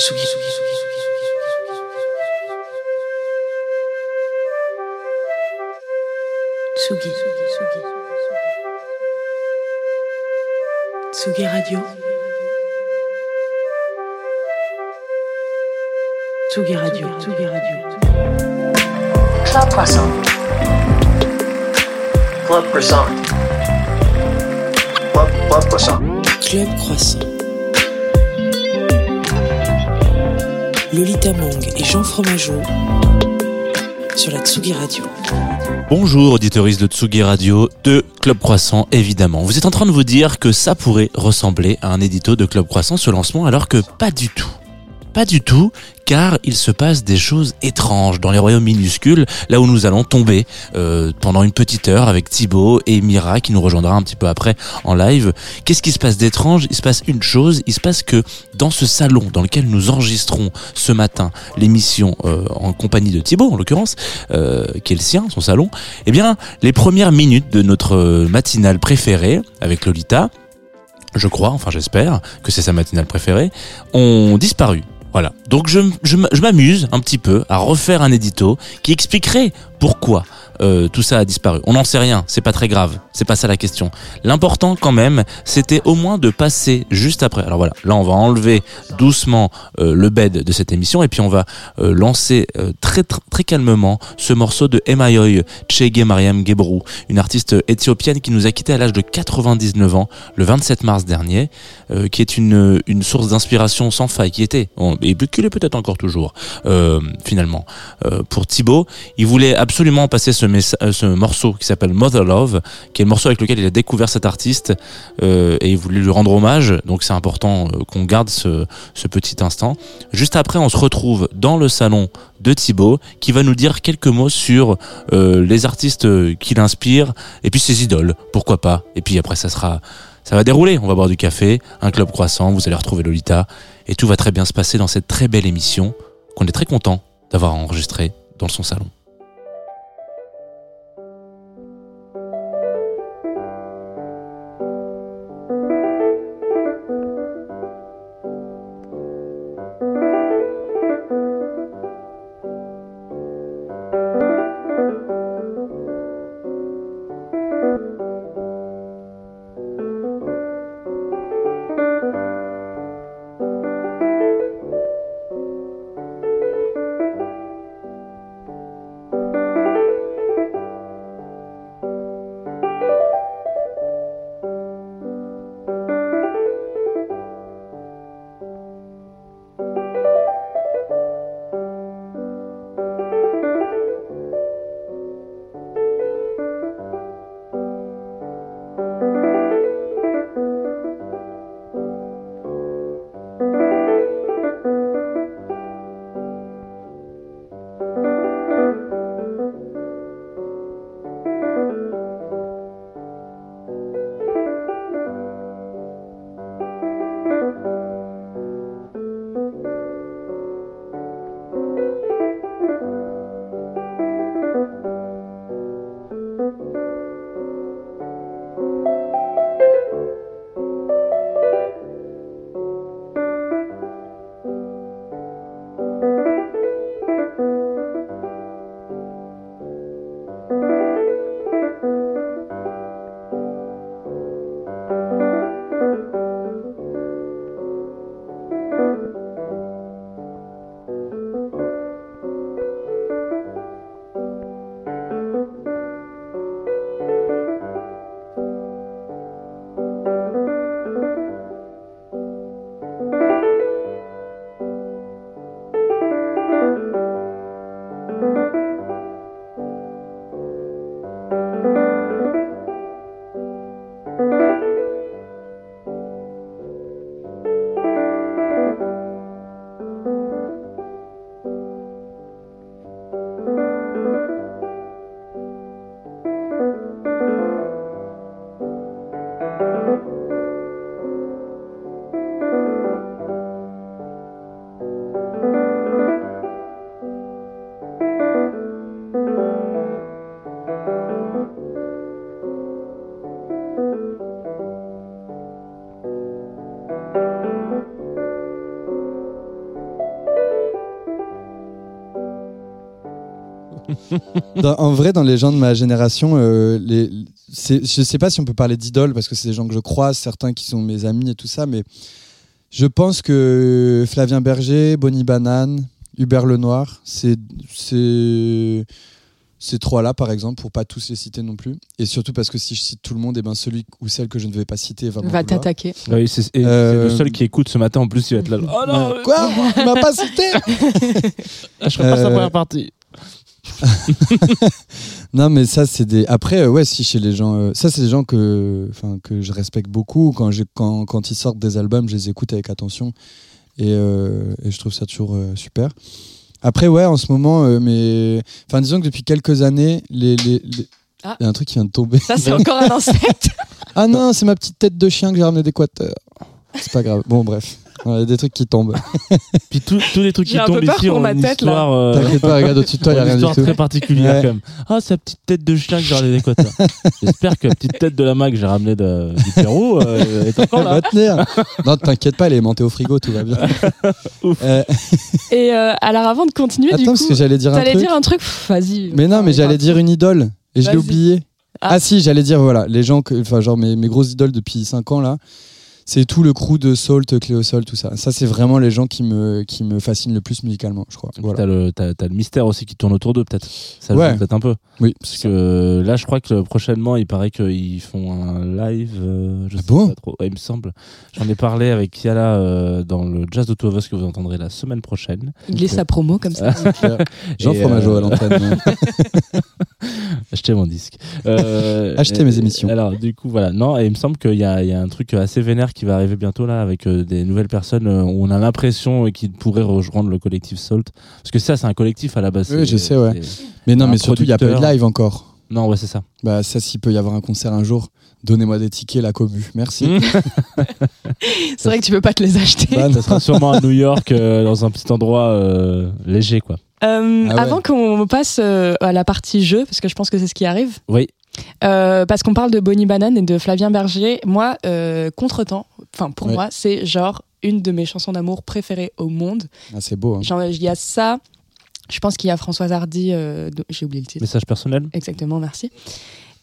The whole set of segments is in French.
Kisugi, Tsugi. Tsugi Radio. Tsugi Radio. Tsugi Radio. Club Croissant. Club Croissant. Club, Club Croissant. Club Croissant. Lolita Mang et Jean Fromageau sur la Tsugi Radio. Bonjour auditoristes de Tsugi Radio, de Club Croissant évidemment. Vous êtes en train de vous dire que ça pourrait ressembler à un édito de Club Croissant ce lancement alors que pas du tout. Pas du tout, car il se passe des choses étranges dans les royaumes minuscules, là où nous allons tomber euh, pendant une petite heure avec Thibaut et Mira qui nous rejoindra un petit peu après en live. Qu'est-ce qui se passe d'étrange? Il se passe une chose, il se passe que dans ce salon dans lequel nous enregistrons ce matin l'émission euh, en compagnie de Thibaut en l'occurrence, euh, qui est le sien, son salon, eh bien les premières minutes de notre matinale préférée avec Lolita, je crois, enfin j'espère que c'est sa matinale préférée, ont disparu. Voilà. Donc je, m'amuse un petit peu à refaire un édito qui expliquerait pourquoi euh, tout ça a disparu. On n'en sait rien, c'est pas très grave, c'est pas ça la question. L'important quand même, c'était au moins de passer juste après. Alors voilà, là on va enlever doucement euh, le bed de cette émission et puis on va euh, lancer euh, très, très très calmement ce morceau de Emayoy Chege Mariam Gebrou, une artiste éthiopienne qui nous a quitté à l'âge de 99 ans le 27 mars dernier, euh, qui est une une source d'inspiration sans faille, qui était et qui l'est peut-être encore toujours euh, finalement pour Thibaut. Il voulait absolument passer ce, ce morceau qui s'appelle Mother Love, qui est le morceau avec lequel il a découvert cet artiste euh, et il voulait lui rendre hommage. Donc c'est important euh, qu'on garde ce, petit instant. Juste après, on se retrouve dans le salon de Thibaut qui va nous dire quelques mots sur euh, les artistes euh, qui l'inspirent et puis ses idoles, pourquoi pas? Et puis après, ça sera, ça va dérouler. On va boire du café, un club croissant, vous allez retrouver Lolita et tout va très bien se passer dans cette très belle émission qu'on est très content d'avoir enregistrée dans son salon. Dans- en vrai, dans les gens de ma génération, euh, les, je sais pas si on peut parler d'idoles parce que c'est des gens que je croise, certains qui sont mes amis et tout ça, mais je pense que Flavien Berger, Bonnie Banane, Hubert Lenoir, c'est c'est ces trois-là, par exemple, pour pas tous les citer non plus. Et surtout parce que si je cite tout le monde, et ben celui ou celle que je ne vais pas citer va Va t'attaquer. Oui, c'est et Euh, c'est le seul qui écoute ce matin en plus, il va être là. Oh non. Quoi? Tu m'as pas cité? Ah, je ferai pas sa Euh, première partie. Non, mais ça, c'est des. Après, euh, ouais, si chez les gens. euh, Ça, c'est des gens que, que je respecte beaucoup. Quand, quand, quand ils sortent des albums, je les écoute avec attention. Et, euh, et je trouve ça toujours euh, super. Après, ouais, en ce moment, mais. Enfin, disons que depuis quelques années, les. les, les- Ah. Il y a un truc qui vient de tomber. Ça, c'est encore un insecte. Ah non, c'est ma petite tête de chien que j'ai ramené d'Équateur. C'est pas grave. Bon, bref. Il y a des trucs qui tombent. Puis tous tous les trucs qui un peu tombent peur ici pour ont ma une tête, là. histoire, euh, T'inquiète pas, regarde au-dessus de toi, il y a une rien du histoire tout. très particulière Ouais. quand même. Ah, sa petite tête de chien que j'ai ramené d'Équateur. J'espère que la petite tête de lama que j'ai ramené de, du Pérou euh, est encore là. Va tenir. Non, t'inquiète pas, elle est aimantée au frigo, tout va bien. Ouf. Euh, Et euh, alors, avant de continuer, du attends, coup, parce que j'allais dire un t'allais truc. dire un truc Pff, Vas-y. Mais non, mais j'allais dire une idole. Et je l'ai Vas-y. oublié. Ah. Ah. si, j'allais dire, voilà, les gens, que, enfin, genre mes, mes grosses idoles depuis 5 ans, là, c'est tout le crew de Salt, Cléosol, tout ça. Ça, c'est vraiment les gens qui me, qui me fascinent le plus musicalement, je crois. Voilà. T'as le, t'as- t'as le mystère aussi qui tourne autour d'eux, peut-être. Ça Ouais. joue peut-être un peu. Oui, Parce que là, je crois que prochainement, il paraît qu'ils font un live. euh, je Ah sais bon? pas trop. Ouais, il me semble. J'en ai parlé avec Kiala euh, dans le Jazz de Two of Us que vous entendrez la semaine prochaine. Il glisse Ok. sa promo comme ça. Jean Et, Fromageau euh, à l'antenne. Achetez mon disque. Euh, Achetez et- mes émissions. Alors, du coup, voilà. Non, et il me semble qu'il y a, il y a un truc assez vénère qui va arriver bientôt là avec euh, des nouvelles personnes euh, où on a l'impression euh, qu'ils pourraient rejoindre le collectif Salt. Parce que ça, c'est un collectif à la base. Oui, je sais, ouais. Mais non, mais surtout, il n'y a pas eu de live encore. Non, ouais, c'est ça. Bah, ça, s'il peut y avoir un concert un jour, donnez-moi des tickets, la commu. Merci. Mmh. C'est vrai que tu peux pas te les acheter. Bah. Ça sera sûrement à New York, euh, dans un petit endroit euh, léger, quoi. Euh, Ah ouais. Avant qu'on passe euh, à la partie jeu, parce que je pense que c'est ce qui arrive, Oui. Euh, parce qu'on parle de Bonnie Banane et de Flavien Berger, moi, euh, Contretemps, enfin pour Ouais. moi, c'est genre une de mes chansons d'amour préférées au monde. Ah, c'est beau. hein. Genre, Il y a ça, je pense qu'il y a Françoise Hardy, euh, j'ai oublié le titre. Message personnel? Exactement, merci.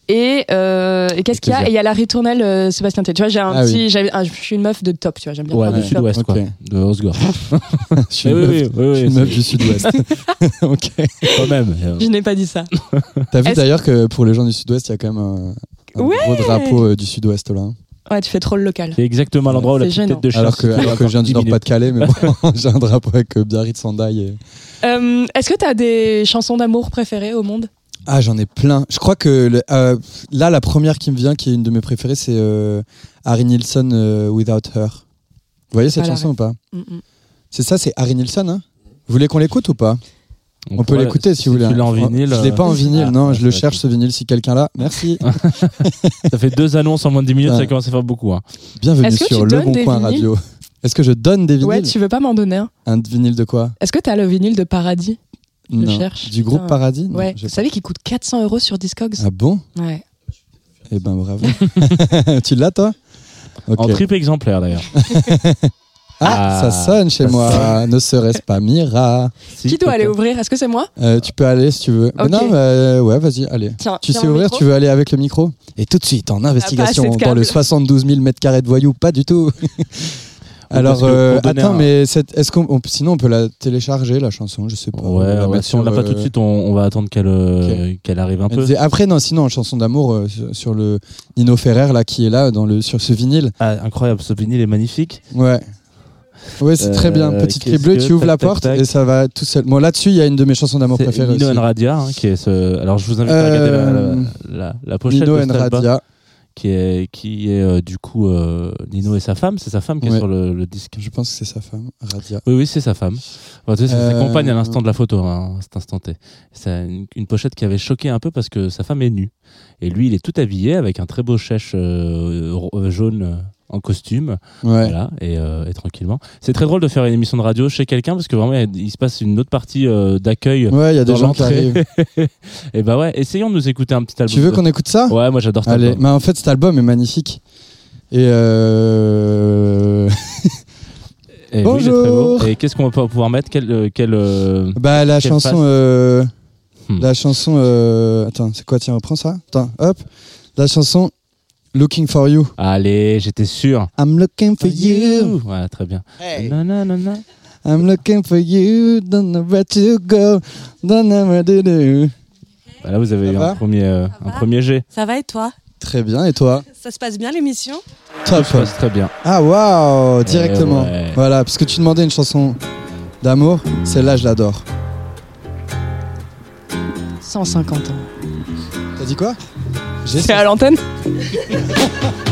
Et, euh, et qu'est-ce qu'il y a. Et il y a la ritournelle euh, Sébastien Tellier. Tu vois, j'ai un Ah oui. petit, j'avais- ah, je suis une meuf de top, tu vois, j'aime bien Ouais, parler du de top. sud-ouest, quoi. Ok. De Osgore. Je suis une oui, meuf, je suis une du sud-ouest. ok. Quand même. Je n'ai pas dit ça. T'as vu Est-ce- d'ailleurs que pour les gens du sud-ouest, il y a quand même un, un Ouais. gros drapeau euh, du sud-ouest là. Ouais, tu fais trop le local. C'est exactement l'endroit où la C'est petite gênant. tête de chien Alors que, alors je viens du 10 minutes. Nord-Pas-de-Calais, mais bon, j'ai un drapeau avec euh, Biarritz. Et... Euh, Est-ce que tu as des chansons d'amour préférées au monde? Ah, j'en ai plein. Je crois que le- euh, là, la première qui me vient, qui est une de mes préférées, c'est euh, Harry Nilsson euh, Without Her. Vous voyez cette chanson ou pas? Mm, mm. C'est ça, c'est Harry Nilsson. Hein? Vous voulez qu'on l'écoute ou pas? On, peut l'écouter si, vous voulez. Tu l'as en vinyle. Je l'ai pas en vinyle, ah, non, je le cherche ce vinyle si quelqu'un l'a. Merci. Ça fait deux annonces en moins de 10 minutes, Ouais. ça commence à faire beaucoup. Hein. Bienvenue sur Le Bon Coin Radio. Est-ce que je donne des vinyles? Ouais, tu veux pas m'en donner un? Un vinyle de quoi? Est-ce que tu as le vinyle de Paradis? Je Non. cherche. Du groupe Putain. Paradis Non, Ouais. Vous savez qu'il coûte 400 euros sur Discogs Ah bon Ouais. Eh ben bravo. tu l'as toi Ok. En triple exemplaire d'ailleurs. Ah, Ah, ça sonne chez ça moi. Ne serait-ce pas Mira Si, Qui doit aller ouvrir Est-ce que c'est moi Euh, Tu peux aller si tu veux. Mais Ok. non, mais, euh, ouais, vas-y, allez. Tiens, Tu tiens sais ouvrir, tu veux aller avec le micro Et tout de suite, en investigation assez de dans le câbles. 72 000 mètres carrés de voyous, pas du tout. Alors, que euh, attends, un- mais cette- est-ce qu'on, on- sinon on peut la télécharger la chanson Je sais pas. On Ouais, mettre si on l'a pas tout de euh, suite, on, on va attendre qu'elle euh, qu'elle arrive un elle peu. disait- Après, non, sinon, chanson d'amour, euh, sur, sur le Nino Ferrer, là, qui est là, dans le, sur ce vinyle. Ah, incroyable, ce vinyle est magnifique. Ouais. Ouais, c'est très bien. Petite clé bleue, que- tu ouvres tac, la porte tac. et ça va tout seul. Bon, là-dessus, il y a une de mes chansons d'amour C'est préférées Nino aussi. Radia, hein, qui est ce. Alors, je vous invite à regarder la, la, la, la pochette Nino de cet album, Radia. Qui est qui est euh, du coup euh, Nino et sa femme. C'est sa femme qui est sur le, le disque. Je pense que c'est sa femme, Radia. Oui, oui, c'est sa femme. Enfin, tu sais, c'est sa Euh, compagne à l'instant de la photo, hein, à cet instant T. C'est une, une pochette qui avait choqué un peu parce que sa femme est nue. Et lui, il est tout habillé avec un très beau chèche euh, euh, jaune euh, en costume. Ouais. Voilà, et, euh, et tranquillement. C'est très drôle de faire une émission de radio chez quelqu'un parce que vraiment, il se passe une autre partie euh, d'accueil. Ouais, il y a des gens qui arrivent. et bah ouais, essayons de nous écouter un petit album. Tu veux qu'on écoute ça? Ouais, moi j'adore cet Allez, album. mais en fait, cet album est magnifique. Et euh... Et oui. Bonjour. Et qu'est-ce qu'on va pouvoir mettre? Quelle, quelle, euh, bah la Quelle chanson. Hmm. La chanson. Attends, c'est quoi Tiens, reprends ça. Attends, hop. La chanson Looking for You. Allez, j'étais sûr. I'm looking for you. Voilà, très bien. Non, non, non, non. I'm looking for you. Don't know where to go. Don't know what to do. Bah, Là, vous avez Ça eu va un premier, euh, un premier jet. Ça va et toi Très bien. Et toi Ça se passe bien l'émission Top. Ça se passe très bien. Ah, waouh Directement. Eh ouais. Voilà, parce que tu demandais une chanson d'amour. Celle-là, je l'adore. 150 ans. T'as dit quoi C'est à l'antenne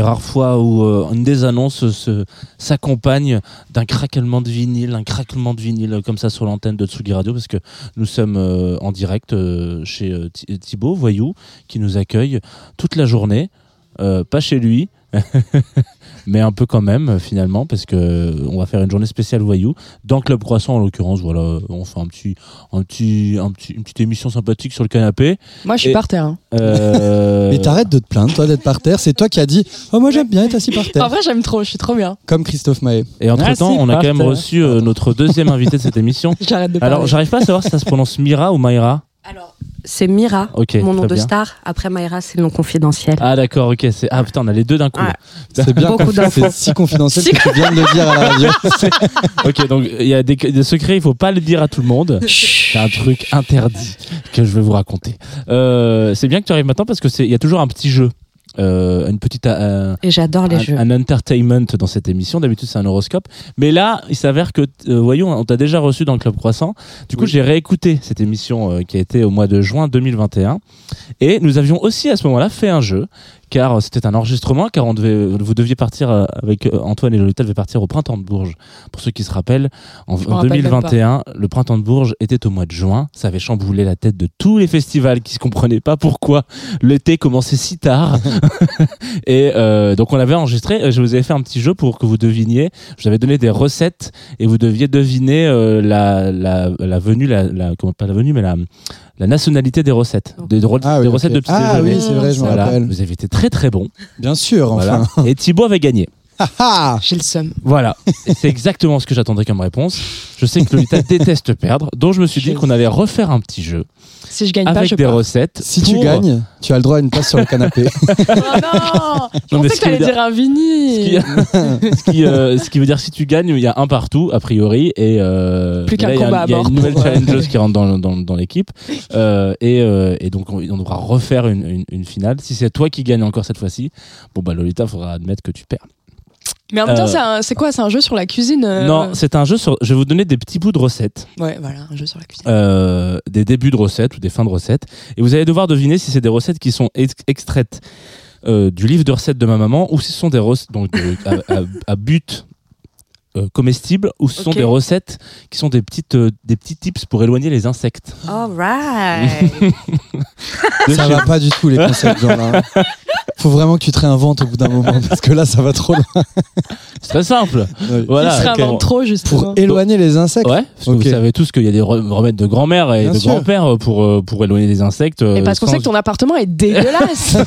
des rares fois où euh, une des annonces s'accompagne d'un craquement de vinyle, un craquement de vinyle euh, comme ça sur l'antenne de Tsugi Radio, parce que nous sommes euh, en direct chez Thi- Thibaut Voyou, qui nous accueille toute la journée, pas chez lui. Mais un peu quand même euh, finalement parce que euh, on va faire une journée spéciale voyou dans Club Croissant en l'occurrence voilà on fait un petit un petit un petit une petite émission sympathique sur le canapé Moi, je suis Et- par terre. hein. Euh, Mais t'arrêtes de te plaindre, toi, d'être par terre. C'est toi qui as dit Oh, moi j'aime bien être assis par En terre. vrai, j'aime trop, je suis trop bien. Comme Christophe Maé. et entre temps on a quand même reçu euh, notre deuxième invité de cette émission J'arrête de parler. Alors, j'arrive pas à savoir si ça se prononce Mira ou Maïra. Alors, c'est Mira, mon nom de bien. star. Après Mayra, c'est le nom confidentiel. Ah d'accord, ok. C'est ah putain, on a les deux d'un coup. Ouais. C'est bien. Beaucoup. C'est si confidentiel que tu viens de le dire à la radio. ok, donc il y a des, des secrets, il faut pas le dire à tout le monde. C'est un truc interdit que je vais vous raconter. Euh, c'est bien que tu arrives maintenant parce que c'est il y a toujours un petit jeu. Euh, une petite euh, Et j'adore les un, jeux. un entertainment dans cette émission. D'habitude, c'est un horoscope. Mais là, il s'avère que, euh, voyons, on t'a déjà reçu dans le Club Croissant. Du coup, Oui. j'ai réécouté cette émission euh, qui a été au mois de juin 2021. Et nous avions aussi à ce moment-là fait un jeu, car c'était un enregistrement, car on devait, vous deviez partir euh, avec euh, Antoine et Lolita devaient partir au printemps de Bourges. Pour ceux qui se rappellent, en, me en rappelle même 2021, le printemps de Bourges était au mois de juin. Ça avait chamboulé la tête de tous les festivals qui se comprenaient pas pourquoi l'été commençait si tard. Et euh, donc on avait enregistré, je vous avais fait un petit jeu pour que vous deviniez, je vous avais donné des recettes et vous deviez deviner euh, la, la, la venue, la, la, comment, pas la venue, mais la, la nationalité des recettes, des, Ah, oui, des recettes de petits Ah oui, c'est vrai, je me Voilà, rappelle. vous avez été très très bon. Bien sûr, enfin. Voilà. Et Thibaut avait gagné. J'ai le seum. Voilà. C'est exactement ce que j'attendais comme réponse. Je sais que Lolita déteste perdre, donc je me suis dit qu'on allait refaire un petit jeu Si je gagne pas, avec je des pars. recettes. Si tu pour- gagnes, tu as le droit à une place sur le canapé. Oh non Je Non, mais pensais ce que qui t'allais dire- dire un Ce Vini. qui, ce, qui, euh, ce qui veut dire si tu gagnes, il y a un partout a priori et euh, Plus qu'un là, il y a- combat à Il y a une nouvelle pour, euh, challengeuse qui rentre dans, dans, dans l'équipe Euh, et, euh, et donc on, on devra refaire une, une, une finale. Si c'est toi qui gagne encore cette fois-ci, bon bah Lolita faudra admettre que tu perds. Mais en même temps, Euh, c'est quoi? C'est un jeu sur la cuisine euh, Non, c'est un jeu sur. Je vais vous donner des petits bouts de recettes, Ouais, voilà, un jeu sur la cuisine. euh, des débuts de recettes ou des fins de recettes, et vous allez devoir deviner si c'est des recettes qui sont ex- extraites euh, du livre de recettes de ma maman ou si ce sont des recettes donc de- à, à- à but euh, comestible ou ce sont des recettes qui sont des petites euh, des petits tips pour éloigner les insectes. Alright. De ça va pas du tout, les concepts genre là. Faut vraiment que tu te réinventes au bout d'un moment, parce que là, ça va trop loin. C'est très simple. Ouais. Voilà. Il se réinvente ok. trop, justement. Pour éloigner les insectes. Ouais, parce que vous savez tous qu'il y a des re- remèdes de grand-mère et Bien de sûr. grand-père pour euh, pour éloigner les insectes. Et parce qu'on sait que ton appartement est dégueulasse.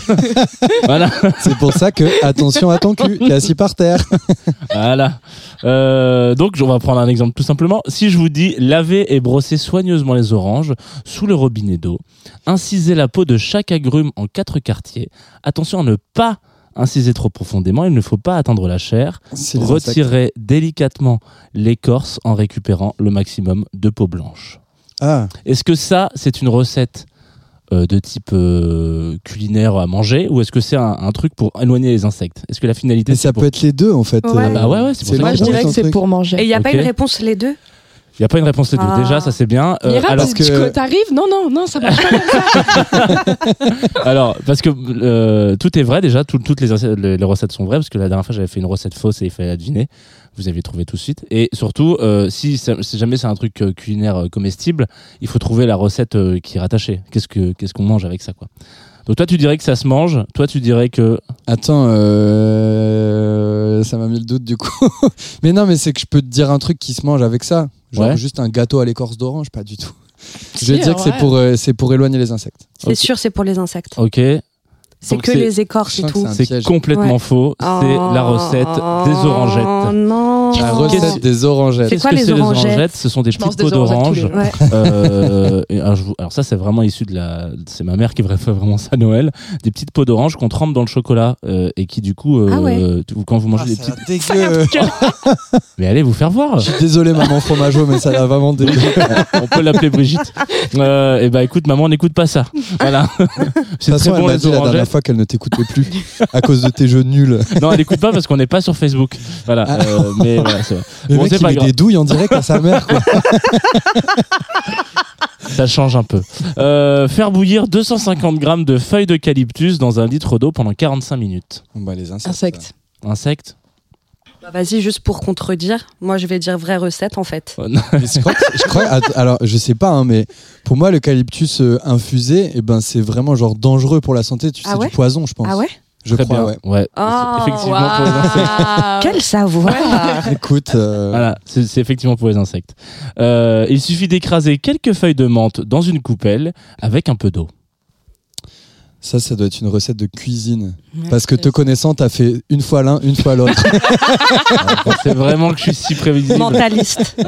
voilà. C'est pour ça que, attention à ton cul, t'es assis par terre. Voilà. Euh, donc, on va prendre un exemple tout simplement. Si je vous dis laver et brosser soigneusement les oranges sous le robinet d'eau, inciser la peau de chaque agrume en quatre quartiers. Attention à ne pas inciser trop profondément. Il ne faut pas atteindre la chair. Retirer délicatement l'écorce en récupérant le maximum de peau blanche. Ah, Est-ce que ça, c'est une recette euh, de type euh, culinaire à manger ou est-ce que c'est un, un truc pour éloigner les insectes? Est-ce que la finalité mais c'est ça pour- peut être les deux en fait. Ouais. Ah bah ouais, ouais, c'est pour ça Moi, je dirais que c'est pour manger. Et il n'y a pas une réponse les deux? Il n'y a pas une réponse deux. Ah. Déjà, ça c'est bien. Euh, Mira, alors, tu- que- t'arrives Non, non, non, ça marche pas. alors, parce que euh, tout est vrai déjà, tout- toutes les, recettes- les, les recettes sont vraies, parce que la dernière fois j'avais fait une recette fausse et il fallait la deviner. Vous avez trouvé tout de suite. Et surtout, euh, si, jamais c'est un truc euh, culinaire comestible, il faut trouver la recette qui est rattachée. Qu'est-ce que qu'est-ce qu'on mange avec ça, quoi? Donc toi, tu dirais que ça se mange. Toi, tu dirais que Attends, euh, ça m'a mis le doute du coup. mais non, mais c'est que je peux te dire un truc qui se mange avec ça. Genre Ouais. juste un gâteau à l'écorce d'orange, pas du tout. Je vais dire que c'est pour, euh, c'est pour éloigner les insectes. C'est sûr, c'est pour les insectes. ok, C'est que les écorces et tout. c'est complètement Ouais. faux. C'est la recette des Oh orangettes. non. La recette des orangettes. C'est quoi que les c'est orangettes Ce sont des Je petites peaux orangettes d'orange. les Ouais. Euh, alors, ça c'est vraiment issu de la c'est ma mère qui fait vraiment ça à Noël des petites peaux d'orange qu'on trempe dans le chocolat euh, et qui du coup euh, Ah ouais. quand vous mangez Ah, des petites mais allez vous faire voir Je suis désolé, maman fromageau, mais ça a vraiment dégueu. on peut l'appeler Brigitte euh, et bah écoute maman n'écoute pas ça voilà De c'est toute très façon, elle bon les dit la dernière orangettes fois qu'elle ne t'écoutait plus à cause de tes jeux nuls. non elle écoute pas parce qu'on n'est pas sur Facebook voilà euh, mais c'est vrai. Le Bon, mec, c'est il pas met grave. des douilles en direct à sa mère. Quoi. ça change un peu Euh, faire bouillir 250 grammes de feuilles d'eucalyptus dans un litre d'eau pendant 45 minutes Bon, bah, les insectes. Insectes. insectes Bah, Vas-y, juste pour contredire, moi je vais dire vraie recette en fait. Oh, non. Mais je crois, que- je crois- att- alors je sais pas, hein, mais pour moi l'eucalyptus euh, infusé, eh ben c'est vraiment genre dangereux pour la santé. Tu sais, Ah ouais? du poison, je pense. Ah ouais? Je Très crois, bien ouais. ouais Oh, C'est effectivement pour les insectes. Quel savoir Écoute, euh, Voilà, c'est c'est effectivement pour les insectes. Euh, il suffit d'écraser quelques feuilles de menthe dans une coupelle avec un peu d'eau. Ça, ça doit être une recette de cuisine. Parce que te connaissant, t'as fait une fois l'un, une fois l'autre. c'est vraiment que je suis si prévisible. Mentaliste.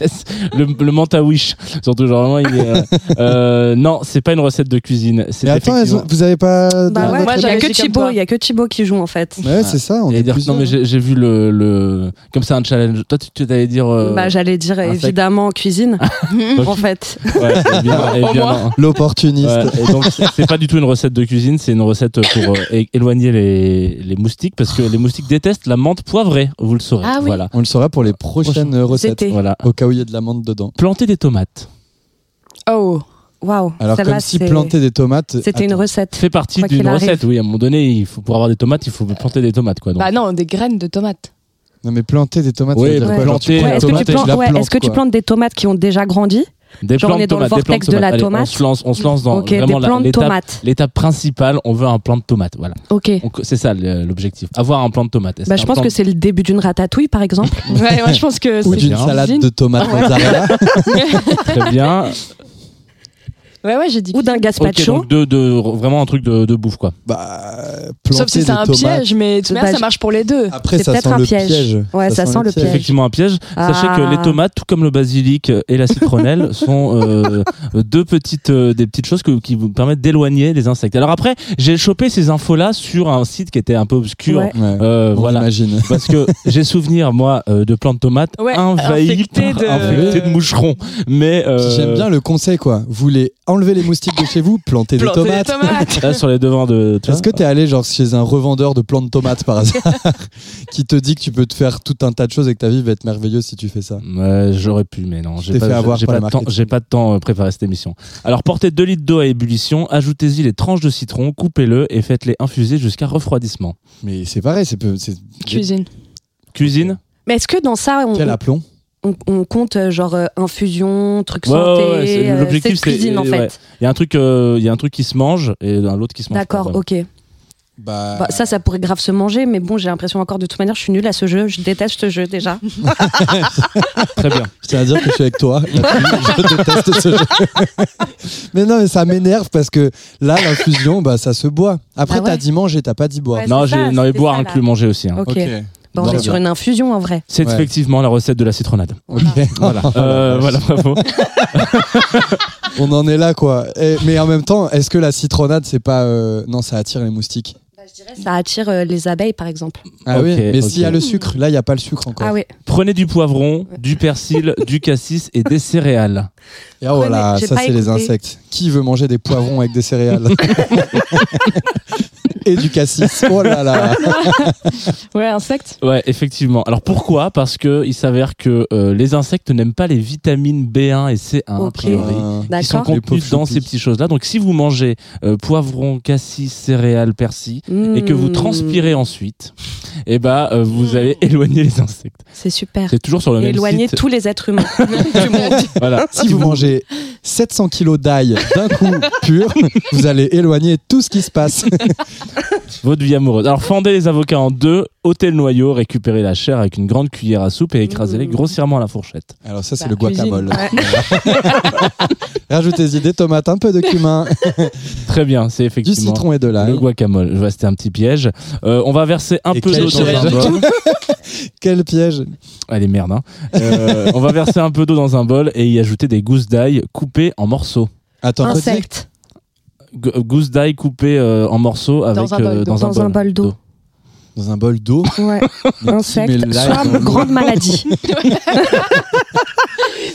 Yes. Le, le menthe à wish, surtout genre vraiment. Il est, euh, euh, non, c'est pas une recette de cuisine. Mais attends, effectivement- vous avez pas. Bah ouais, Moi, il y a que toi. il y a que Thibaut qui joue en fait. Ouais, c'est ça. On est dire, non mais j'ai vu le, le comme c'est un challenge. Toi tu, tu allais dire. euh, Bah j'allais dire évidemment cuisine en fait. ouais, bien, bien. L'opportuniste. Ouais, et donc c'est pas du tout une recette de cuisine, c'est une recette pour euh, éloigner les, les moustiques parce que les moustiques détestent la menthe poivrée, vous le saurez. Ah oui. Voilà. On le saura pour les prochaines recettes. Voilà. Au cas où il y a de la menthe dedans. Planter des tomates Oh. Waouh. Alors comme si planter des tomates. C'était une recette. fait partie d'une recette. Oui, à un moment donné, il faut pour avoir des tomates, il faut planter des tomates quoi. Donc. Bah non, des graines de tomates. Non mais planter des tomates. Oui, tu planter, Ouais, est-ce que, tu plantes, ouais, que tu plantes des tomates qui ont déjà grandi? Des Genre, on est dans le tomates, vortex de la. Allez, tomate. On se lance, on se lance dans Ok, des vraiment l'étape, tomates. l'étape principale. On veut un plant de tomate. Voilà. Ok. C'est ça l'objectif. Avoir un plant de tomate. Bah, je pense que c'est le début d'une ratatouille par exemple. Ouais, je pense que Ou c'est d'une salade de tomates mozzarella. très bien. Ouais, ouais, j'ai dit. Ou d'un gazpacho. donc de, de- vraiment un truc de, de bouffe quoi. Bah, Sauf si c'est un tomates. piège, mais de toute manière, ça marche pour les deux. Après, C'est ça peut-être sent un le piège. piège. Ouais, ça sent le C'est piège. effectivement un piège. Sachez Ah. que les tomates, tout comme le basilic et la citronnelle, sont euh, deux petites, euh, des petites choses que- qui vous permettent d'éloigner les insectes. Alors après, j'ai chopé ces infos-là sur un site qui était un peu obscur. Ouais. Ouais. Euh, On voilà. imagine. Parce que j'ai souvenir, moi, euh, de plantes de tomates Ouais, envahies infectées par- de- moucherons. Mais euh, J'aime bien le conseil, quoi. Vous voulez enlever les moustiques de chez vous, planter des Planter tomates. des tomates. là, sur les devants de. tu Est-ce que t'es allé genre chez un revendeur de plantes de tomates par hasard qui te dit que tu peux te faire tout un tas de choses et que ta vie va être merveilleuse si tu fais ça? Ouais, j'aurais pu, mais non. J'ai t'es pas, fait avoir j'ai par pas, de temps, marketing. j'ai pas de temps euh, préparé cette émission. Alors, portez 2 litres d'eau à ébullition, ajoutez-y les tranches de citron, coupez-le et faites-les infuser jusqu'à refroidissement. Mais c'est pareil, c'est peu- c'est Cuisine. Cuisine Mais est-ce que dans ça, on, quel aplomb on, on compte euh, genre euh, infusion, truc Ouais, santé ouais, c'est- euh, l'objectif, c'est cuisine c'est- en fait. ouais. Il y a un truc, euh, il y a un truc qui se mange et un l'autre qui se mange. D'accord, ok. bah, Bah, ça, ça pourrait grave se manger, mais bon, j'ai l'impression encore de toute manière, je suis nulle à ce jeu. Je déteste ce jeu déjà. Très bien. Je tiens à dire que je suis avec toi. je déteste ce jeu. mais non, mais ça m'énerve parce que là, l'infusion, bah, ça se boit. Après, Ah ouais t'as dit manger, t'as pas dit boire. Ouais, Non, c'est j'ai, ça, non, et boire inclut manger aussi. hein. Ok. Bah, on est sur une infusion en vrai. C'est Ouais. effectivement la recette de la citronnade. Ok. Voilà. Euh, voilà, bravo. On en est là, quoi. Et- mais en même temps, est-ce que la citronnade, c'est pas. euh, Non, ça attire les moustiques? Ça attire euh, les abeilles, par exemple. Ah oui, mais s'il y a le sucre, là, il n'y a pas le sucre encore. Ah oui. Prenez du poivron, du persil, du cassis et des céréales. Et oh là, Prenez- j'ai ça, c'est les insectes. Qui veut manger des poivrons avec des céréales Et du cassis. Oh là là. Ouais, insectes. Ouais, effectivement. Alors pourquoi? Parce que il s'avère que euh, les insectes n'aiment pas les vitamines B1 et C1 a Ok. priori. Euh, Qui sont contenues dans ces petites choses-là. Donc, si vous mangez euh, poivron, cassis, céréales, persil, et que vous Mmh. transpirez ensuite, eh ben, euh, vous allez éloigner les insectes. C'est super. C'est toujours sur le même Éloigner site. tous les êtres humains. du monde. Voilà. Si vous mangez 700 kilos d'ail d'un coup pur, vous allez éloigner tout ce qui se passe. Votre vie amoureuse. Alors, fendez les avocats en deux ôter le noyau, récupérer la chair avec une grande cuillère à soupe et écraser-les Mmh. grossièrement à la fourchette. Alors ça, c'est Bah, le guacamole. cuisine. Rajoute tes idées, tomates, un peu de cumin, Très bien, c'est du effectivement citron et de le l'ail. guacamole. Je vois, c'était un petit piège. Euh, on va verser un Et peu d'eau dans un bol. Quel piège Allez, merde. Hein. Euh, on va verser un peu d'eau dans un bol et y ajouter des gousses d'ail coupées en morceaux. Attends, redis. Insecte. G- gousses d'ail coupées euh, en morceaux avec un bol d'eau. dans, Dans un bol d'eau. Dans un bol d'eau. Ouais. Mais Insecte. Soit grande maladie.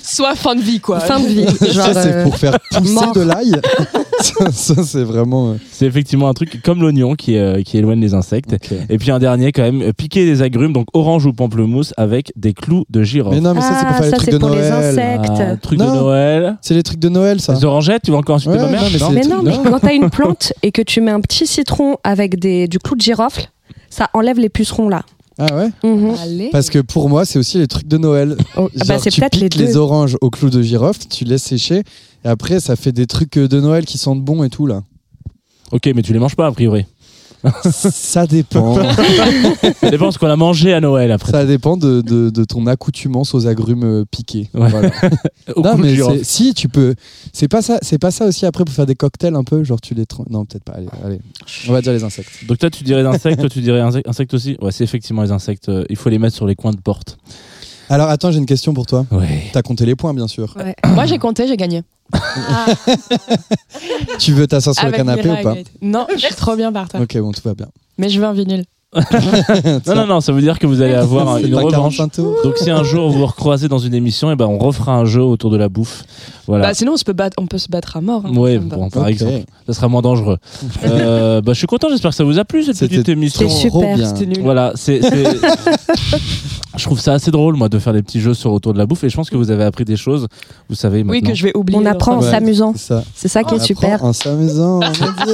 Soit fin de vie, quoi. Fin de vie. Genre, Ça, c'est euh, pour faire pousser mort. de l'ail. ça, ça, c'est vraiment. euh, C'est effectivement un truc comme l'oignon qui, euh, qui éloigne les insectes. Et puis un dernier quand même, piquer des agrumes, donc orange ou pamplemousse avec des clous de girofle. Mais non, mais ça, c'est pour Ah, les ça, trucs c'est de pour les Noël. insectes. Ah, truc de Non. Noël. C'est les trucs de Noël, ça. Les orangettes, tu vas encore insulter Ouais, ma mère non, mais c'est- Mais des non, trucs- mais non. quand t'as une plante et que tu mets un petit citron avec des, du clou de girofle, ça enlève les pucerons là. Ah ouais Mhm. Parce que pour moi, c'est aussi les trucs de Noël. Oh, ah bah, tu les piques deux. oranges au clou de girofle, tu laisses sécher, et après, ça fait des trucs de Noël qui sentent bon et tout, là. Ok, mais tu les manges pas a priori. ça dépend. Ça dépend ce qu'on a mangé à Noël après. ça dépend de, de, de ton accoutumance aux agrumes euh, piqués. Ouais. Voilà. Au Non, mais c'est- si, tu peux. C'est pas ça, c'est pas ça aussi après pour faire des cocktails un peu, genre tu les. Non, peut-être pas. Allez, allez. On va dire les insectes. Donc toi tu dirais insectes, toi tu dirais insectes insectes aussi? Ouais, c'est effectivement les insectes. euh, il faut les mettre sur les coins de porte. Alors, attends, j'ai une question pour toi. Ouais. T'as compté les points, bien sûr. Ouais. Moi, j'ai compté, j'ai gagné. Tu veux t'asseoir sur le Avec canapé Mira ou pas. Non, je suis trop bien par terre. Ok, bon, tout va bien. Mais je veux un vinyle. Non non non, ça veut dire que vous allez avoir un- une revanche. 45 tours. Donc si un jour vous vous recroisez dans une émission, et ben on refera un jeu autour de la bouffe. Voilà. Bah, sinon, on, se peut battre, on peut se battre à mort. hein. Ouais, Ça me va. bon, par Ok. exemple, ça sera moins dangereux. Euh, bah, je suis content, j'espère que ça vous a plu cette C'était petite émission. C'est Trop super. bien. C'était nul. Voilà, c'est. c'est- je trouve ça assez drôle, moi, de faire des petits jeux sur autour de la bouffe, et je pense que vous avez appris des choses. Vous savez Oui, que je vais oublier. On dans apprend en Ouais. s'amusant. C'est ça. C'est ça qui est super. apprend En s'amusant.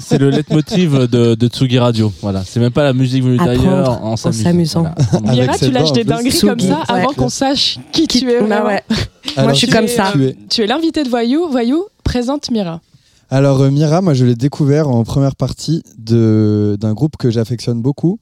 C'est le, let- leitmotiv de, de Tsugi Radio. Voilà, c'est même pas la musique venue d'ailleurs, en s'amusant. Voilà, Mira, tu lâches des dingueries comme ça Ouais. avant qu'on sache qui, tu es. Bah ouais. Alors, je suis comme ça. tu es- Tu es l'invité de Voyou. Voyou, présente Mira. Alors euh, Mira, moi je l'ai découvert en première partie de d'un groupe que j'affectionne beaucoup.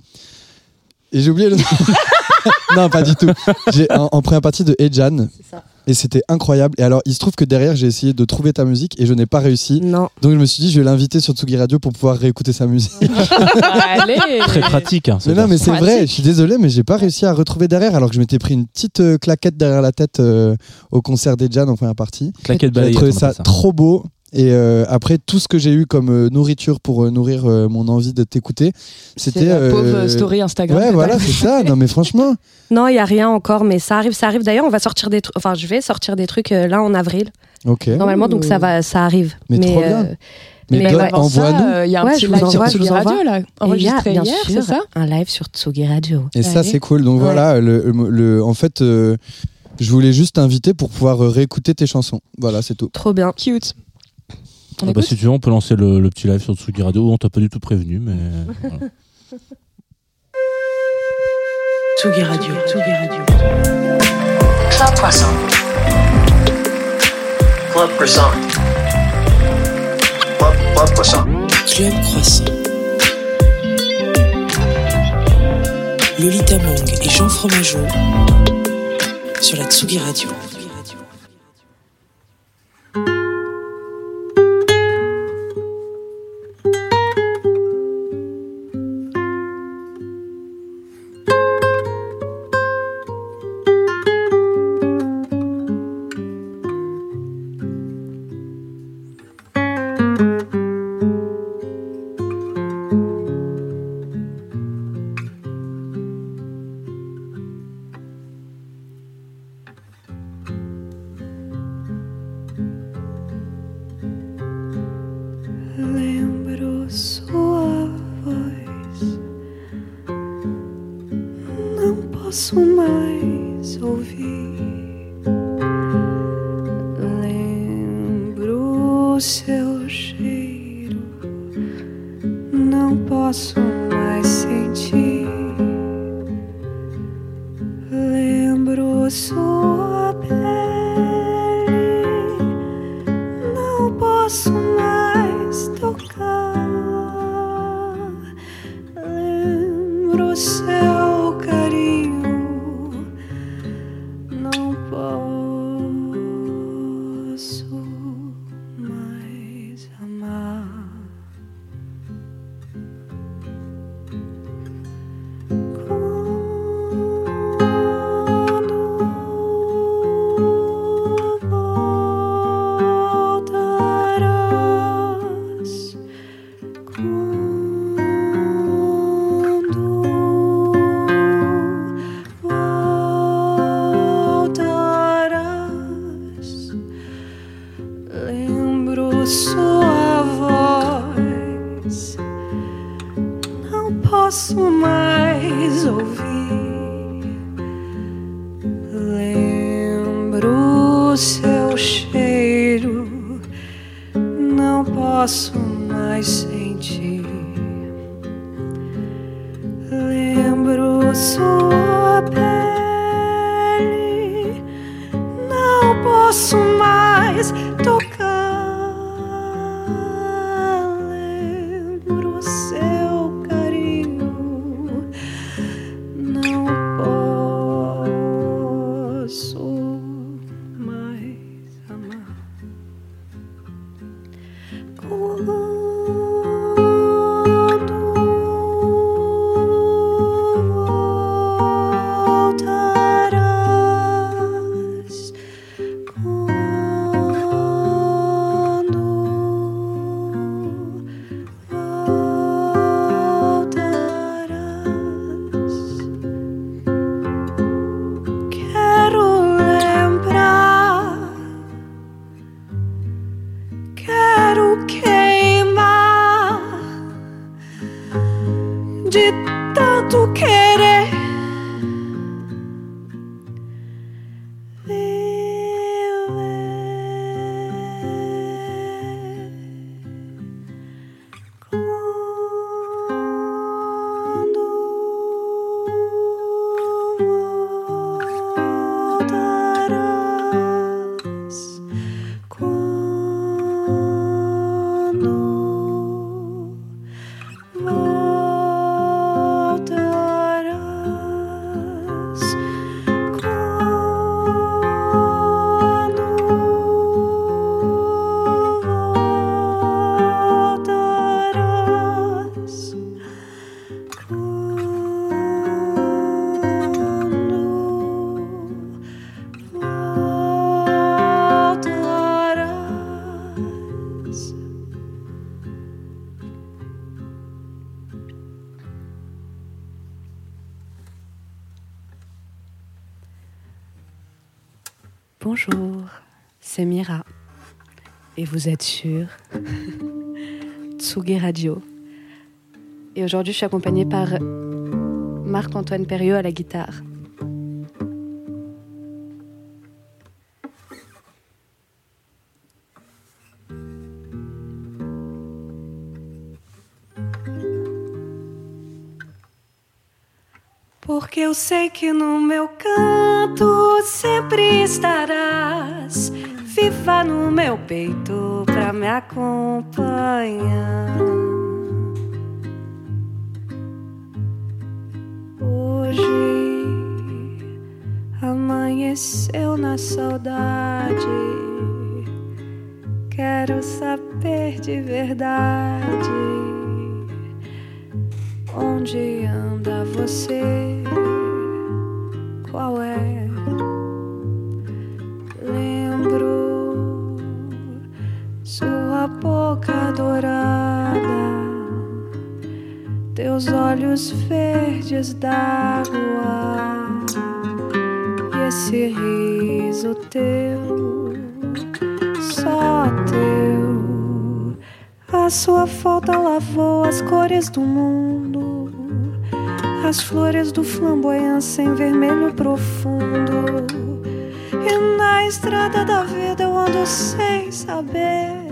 Et j'ai oublié le nom. non, pas du tout. J'ai en, en première partie de Ejan. ça. Et c'était incroyable. Et alors, il se trouve que derrière, j'ai essayé de trouver ta musique et je n'ai pas réussi. Non. Donc, je me suis dit, je vais l'inviter sur Tsugi Radio pour pouvoir réécouter sa musique. Allez. Très pratique. Hein, mais non, mais c'est Pratique. vrai, je suis désolé, mais j'ai pas réussi à retrouver derrière. Alors que je m'étais pris une petite euh, claquette derrière la tête euh, au concert d'Ejan en première partie. Claquette J'avais balayette, trouvé ça. trop beau. Et euh, après, tout ce que j'ai eu comme euh, nourriture pour euh, nourrir euh, mon envie de t'écouter, C'était la euh, pauvre story Instagram. Ouais, voilà, c'est ça. Non, mais franchement, Non, il y a rien encore, mais ça arrive, ça arrive. D'ailleurs, on va sortir des trucs. Enfin, je vais sortir des trucs euh, là en avril, ok. normalement, donc ça va, ça arrive. Mais trop bien. Mais, mais ouais. envoie-nous. euh, Il y a un Ouais, petit je vous live envoie, sur Tsugi. Radio, là, enregistré bien hier, sûr, c'est ça un live sur Tsugi Radio. Et ça, c'est cool. Donc Ouais. voilà, le, le- en fait, euh, je voulais juste t'inviter pour pouvoir réécouter tes chansons. Voilà, c'est tout. Trop bien. Cute. On Ah bah, écoute si tu veux, on peut lancer le, le petit live sur Tsugi Radio. On t'a pas du tout prévenu, mais. voilà. Tsugi Radio. Tsugi Radio. Club Croissant. Club Croissant. Club, Club Croissant. Club Croissant. Lolita Mang et Jean Fromageau sur la Tsugi Radio. Bonjour, c'est Mira. Et vous êtes sur Tsugi Radio. Et aujourd'hui, je suis accompagnée par Marc-Antoine Perriot à la guitare. Porque eu sei que no meu canto sempre estarás, viva no meu peito pra me acompanhar. Hoje amanheceu na saudade. Quero saber de verdade. Onde anda você? Qual é? Lembro sua boca dourada, teus olhos verdes d'água e esse riso teu, só teu. A sua falta lavou as cores do mundo, as flores do flamboyância em vermelho profundo. E na estrada da vida eu ando sem saber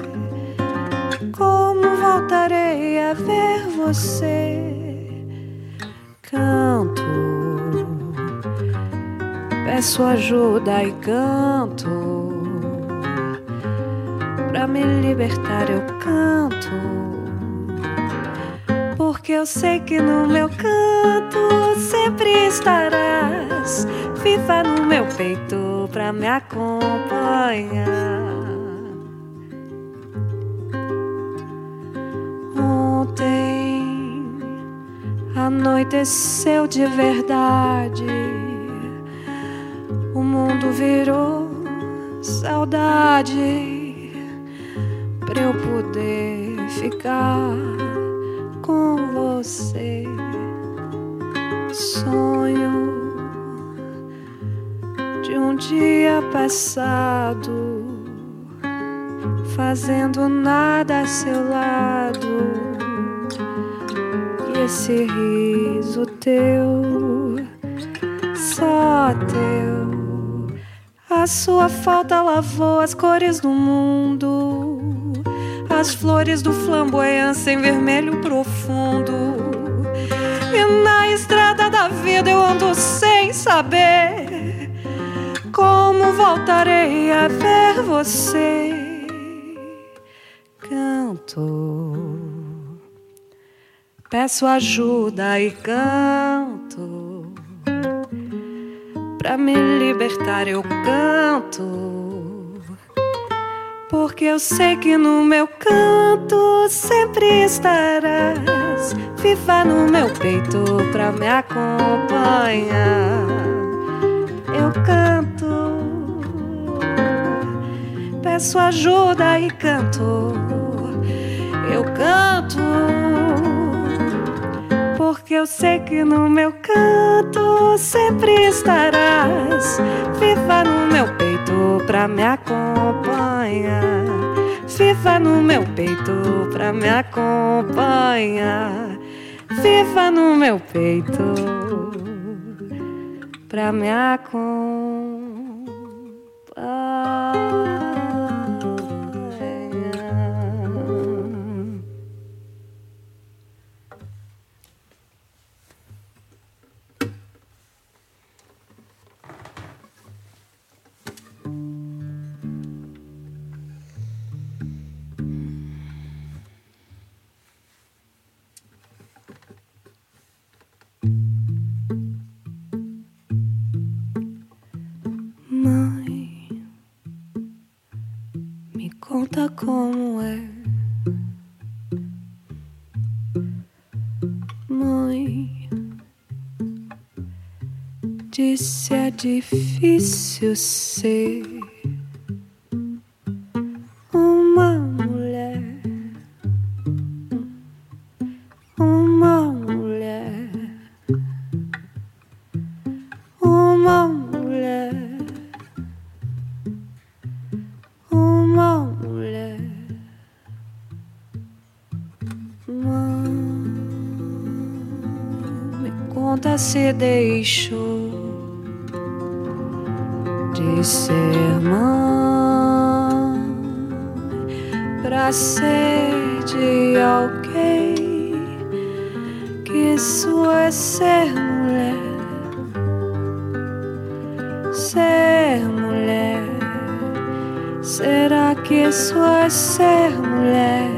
como voltarei a ver você. Canto, peço ajuda e canto. Pra me libertar eu canto. Porque eu sei que no meu canto sempre estarás. Viva no meu peito pra me acompanhar. Ontem anoiteceu de verdade. O mundo virou saudade pra eu poder ficar com você. Sonho de um dia passado fazendo nada a seu lado. E esse riso teu, só teu, a sua falta lavou as cores do mundo. As flores do flamboyância em vermelho profundo. E na estrada da vida eu ando sem saber como voltarei a ver você. Canto, peço ajuda e canto. Pra me libertar eu canto. Porque eu sei que no meu canto sempre estarás viva no meu peito pra me acompanhar. Eu canto, peço ajuda e canto. Eu canto, porque eu sei que no meu canto sempre estarás viva no meu peito pra me acompanhar. Viva no meu peito pra me acompanhar. Viva no meu peito pra me acompanhar. Me conta como é. Mãe, disse é difícil ser deixou de ser mãe pra ser de alguém que isso é ser mulher. Ser mulher. Será que isso é ser mulher?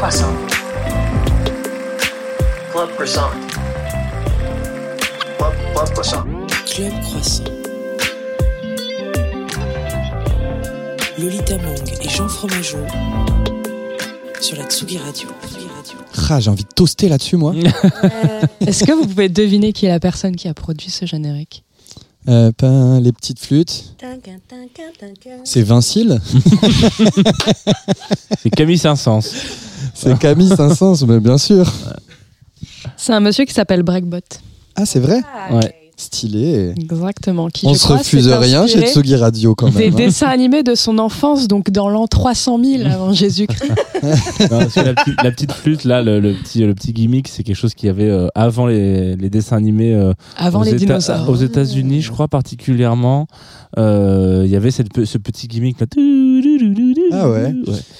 Croissant. Club Croissant. Club, Club Croissant. Club Croissant. Lolita Mang et Jean Fromageau sur la Tsugi Radio. Ah, j'ai envie de toaster là-dessus, moi. Est-ce que vous pouvez deviner qui est la personne qui a produit ce générique Euh, pas les petites flûtes. C'est Vincile. C'est Camille Saint-Saëns. C'est Camille Saint-Saëns, mais bien sûr. C'est un monsieur qui s'appelle Breakbot. Ah, c'est vrai? Ouais. Stylé. Exactement. Qui, On je se crois, refuse rien chez Tsugi Radio quand Des même. hein. dessins animés de son enfance, donc dans l'an 300 000 avant Jésus-Christ. La, petite, la petite flûte, là, le, le petit, le petit gimmick, c'est quelque chose qu'il y avait euh, avant les, les dessins animés. euh, Avant aux les Éta- dinosaures. Aux États-Unis, je crois particulièrement, euh, il y avait cette, ce petit gimmick là. Ah ouais.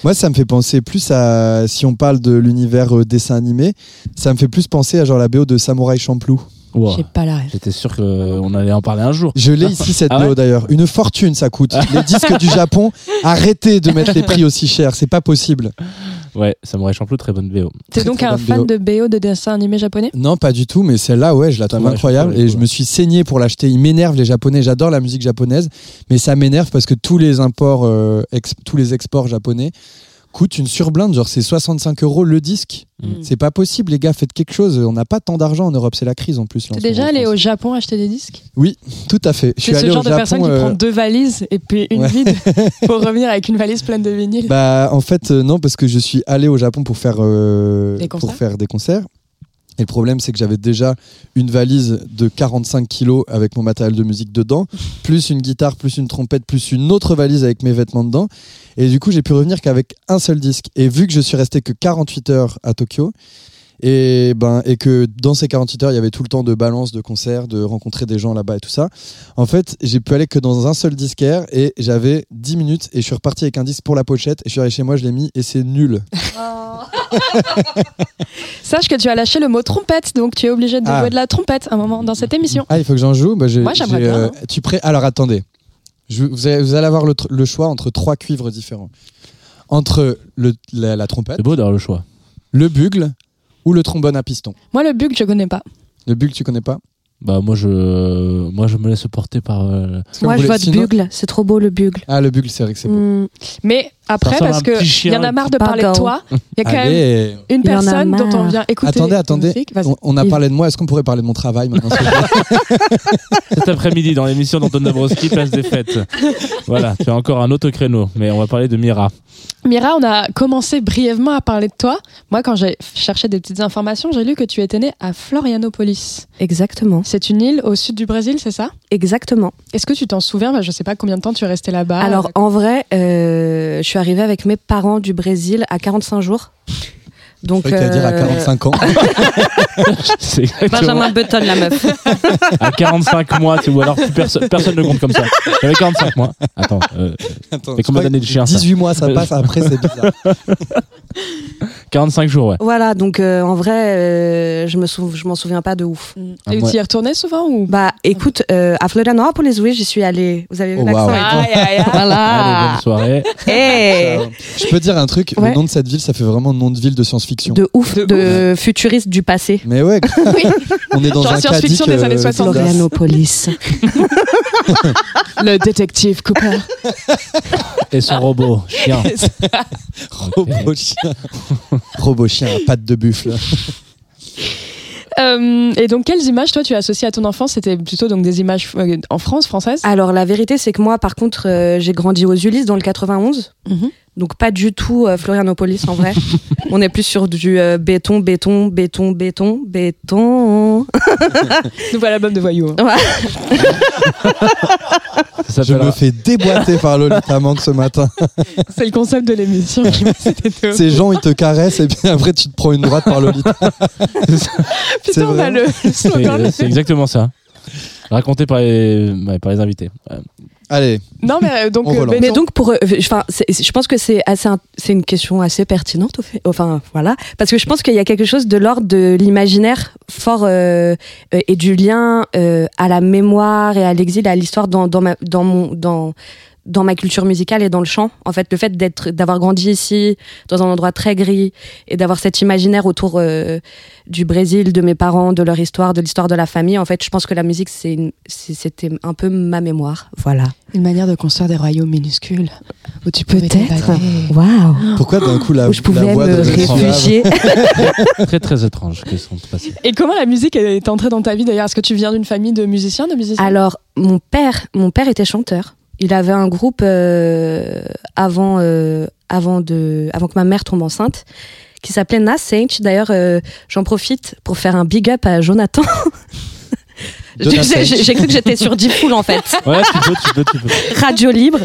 Moi, ça me fait penser plus à. Si on parle de l'univers euh, dessin animé, ça me fait plus penser à genre la BO de Samouraï Champloo. Wow. J'ai pas la rêve. J'étais sûr qu'on allait en parler un jour. Je l'ai ici, cette Ah ouais BO d'ailleurs. Une fortune, ça coûte. Les disques du Japon, arrêtez de mettre les prix aussi chers. C'est pas possible. Ouais, Samurai Champloo, très bonne VO. T'es donc très un fan BO. de BO de dessins animés japonais? Non, pas du tout, mais celle-là, ouais, je la trouve incroyable. Et je me suis saigné pour l'acheter. Il m'énerve, les Japonais. J'adore la musique japonaise, mais ça m'énerve parce que tous les imports, euh, ex- tous les exports japonais coûtent une surblinde. Genre, c'est 65 euros le disque. Mm. C'est pas possible, les gars, faites quelque chose. On n'a pas tant d'argent en Europe, c'est la crise en plus. T'es déjà allé au Japon acheter des disques? Oui, tout à fait. C'est ce genre au de personne qui euh, prend deux valises et puis une ouais. vide pour revenir avec une valise pleine de vinyles. Bah, en fait, euh, non, parce que je suis allé au Japon pour faire, euh, pour faire des concerts. Et le problème, c'est que j'avais déjà une valise de 45 kilos avec mon matériel de musique dedans, plus une guitare, plus une trompette, plus une autre valise avec mes vêtements dedans. Et du coup, j'ai pu revenir qu'avec un seul disque. Et vu que je suis resté que 48 heures à Tokyo, et, ben, et que dans ces 48 heures, il y avait tout le temps de balance, de concerts, de rencontrer des gens là-bas et tout ça. En fait, j'ai pu aller que dans un seul disquaire et j'avais 10 minutes et je suis reparti avec un disque pour la pochette et je suis allé chez moi, je l'ai mis et c'est nul. Sache que tu as lâché le mot trompette, donc tu es obligé de Ah. jouer de la trompette un moment dans cette émission. Ah, il faut que j'en joue? Bah, Moi, j'aimerais j'ai, bien, hein. Tu prêt? Alors attendez. Je- vous, allez, vous allez avoir le, choix entre trois cuivres différents. Entre le, la, la trompette, C'est beau d'avoir le choix. le bugle ou le trombone à piston. Moi, le bug, je connais pas. Le bugle, tu connais pas Bah moi je, moi je me laisse porter par. euh, Moi, je vote sinon- bugle. C'est trop beau le bugle. Ah, le bugle, c'est vrai que c'est beau. Hmm. Mais après, parce que il y en a marre de parler de toi. Il y a quand même une personne dont on vient écouter. attendez, attendez. On, on a parlé de moi. Est-ce qu'on pourrait parler de mon travail maintenant Cet après-midi dans l'émission d'Anton Dabrowski, place des fêtes. Voilà, tu as encore un autre créneau, mais on va parler de Mira. Mira, on a commencé brièvement à parler de toi. Moi, quand j'ai cherché des petites informations, j'ai lu que tu étais née à Florianopolis. Exactement. C'est une île au sud du Brésil, c'est ça? Exactement. Est-ce que tu t'en souviens? Bah, Je sais pas combien de temps tu es resté là-bas. Alors, en vrai, euh, je suis arrivée avec mes parents du Brésil à 45 jours. Donc, croyais que t'allais dire à euh, 45 ans. C'est exactement Benjamin Button, la meuf. à 45 mois, tu vois, alors plus personne, personne ne compte comme ça. J'avais 45 mois. Attends, euh, Attends, combien d'années de chien, ça 18 mois, ça passe. Après, c'est bizarre. 45 jours, ouais. voilà, donc euh, en vrai, euh, je me sou- je m'en souviens pas de ouf. Mm. Ah, Et tu y retournais souvent ou? Bah, écoute, euh, à Florianopolis, oui, j'y suis allée. Vous avez vu Oh, l'accent wow. et tout. Aïe, aïe, aïe. Allez, Voilà. bonne soirée. Hey Je peux dire un truc. Ouais. Le nom de cette ville, ça fait vraiment nom de ville de science-fiction. de ouf, de, futuriste du passé. Mais ouais, Oui. on est dans Genre un science-fiction des années euh, 70. bizarre. Florianopolis. Le détective Cooper. Et son robot, chien. Robot chien. Robot chien à pattes de buffle. Euh, et donc, quelles images, toi, tu as associées à ton enfance? C'était plutôt donc des images euh, en France, françaises? Alors la vérité, c'est que moi, par contre, euh, j'ai grandi aux Ulysses dans le 91. Mhm. Donc pas du tout euh, Florianopolis en vrai. On est plus sur du euh, béton, béton, béton, béton, béton. Nouvel album de voyous. hein. Ça Je me fais déboîter par Lolita Manque ce matin. C'est le concept de l'émission. Ces gens, ils te caressent et puis après, tu te prends une droite par Lolita. c'est Putain, on a le slogan. C'est c'est exactement ça. Raconté par les, ouais, par les invités. Ouais. Allez, Non, mais euh, donc. On euh. Mais donc pour, euh, enfin, je pense que c'est assez, c'est une question assez pertinente au fait. Enfin voilà, parce que je pense qu'il y a quelque chose de l'ordre de l'imaginaire fort euh, euh, et du lien euh, à la mémoire et à l'exil, à l'histoire dans dans ma dans mon dans dans ma culture musicale et dans le chant. En fait, le fait d'être, d'avoir grandi ici, dans un endroit très gris, et d'avoir cet imaginaire autour euh, du Brésil, de mes parents, de leur histoire, de l'histoire de la famille. En fait, je pense que la musique, c'est, une- c'est- c'était un peu ma mémoire. Voilà. Une manière de construire des royaumes minuscules où tu peux Peut-être. Waouh. pourquoi d'un coup la, Où je pouvais la voix me réfugier. Très très étrange que sont passés. Et comment la musique est entrée dans ta vie d'ailleurs? Est-ce que tu viens d'une famille de musiciens, de musiciens Alors, mon père, mon père était chanteur. Il avait un groupe euh, avant, euh, avant, de, avant que ma mère tombe enceinte qui s'appelait Nascent. D'ailleurs, euh, j'en profite pour faire un big up à Jonathan. J'ai cru que j'étais sur Diffoul en fait. Ouais, tu peux, tu peux, tu peux. Radio Libre,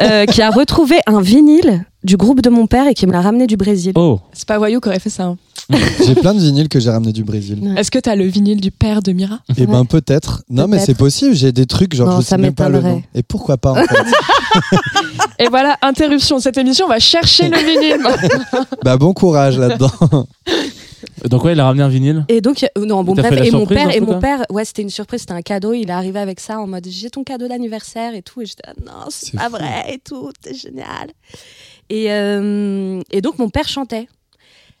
euh, qui a retrouvé un vinyle du groupe de mon père et qui me l'a ramené du Brésil. Oh, C'est pas voyou qui aurait fait ça. hein. J'ai plein de vinyles que j'ai ramenés du Brésil. Est-ce que t'as le vinyle du père de Mira? Et ben peut-être. Non, mais c'est possible. J'ai des trucs, genre, Non, je ça sais même pas le nom. Et pourquoi pas, en fait? Et voilà, interruption de cette émission, on va chercher le vinyle. Bah, bon courage là-dedans. donc ouais, il a ramené un vinyle. Et donc, euh, non, bon, bref, et mon père, et mon père, ouais, c'était une surprise, c'était un cadeau. Il est arrivé avec ça en mode j'ai ton cadeau d'anniversaire et tout. Et j'étais ah, non, c'est pas fou. vrai et tout, c'est génial. Et, euh, et donc, mon père chantait.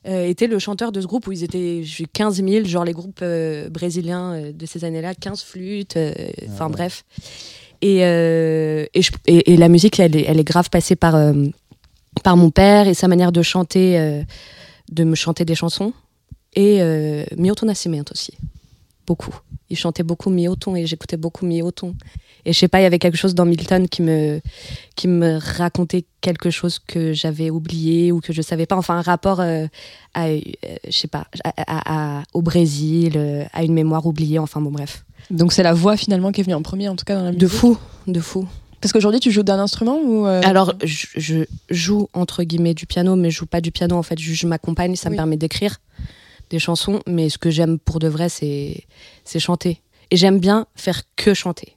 Euh, était le chanteur de ce groupe où ils étaient je suis 15 000, genre les groupes brésiliens de ces années-là, 15 flûtes, enfin ouais. bref. Et, et, je- et- et la musique, elle est, elle est grave passée par, par mon père et sa manière de chanter, de me chanter des chansons. Et euh, Milton Nascimento aussi. Beaucoup. Il chantait beaucoup Milton et j'écoutais beaucoup Milton. Et je sais pas, il y avait quelque chose dans Milton qui me, qui me racontait quelque chose que j'avais oublié ou que je savais pas. Enfin, un rapport euh, à, euh, je sais pas, à- à- à- au Brésil, euh, à une mémoire oubliée. Enfin, bon, bref. Donc c'est la voix finalement qui est venue en premier, en tout cas dans la musique. De fou, de fou. Parce qu'aujourd'hui tu joues d'un instrument ou euh, Alors, je, je joue entre guillemets du piano, mais je joue pas du piano en fait. Je, je m'accompagne, ça Oui. me permet d'écrire des chansons. Mais ce que j'aime pour de vrai, c'est c'est chanter. Et j'aime bien faire que chanter.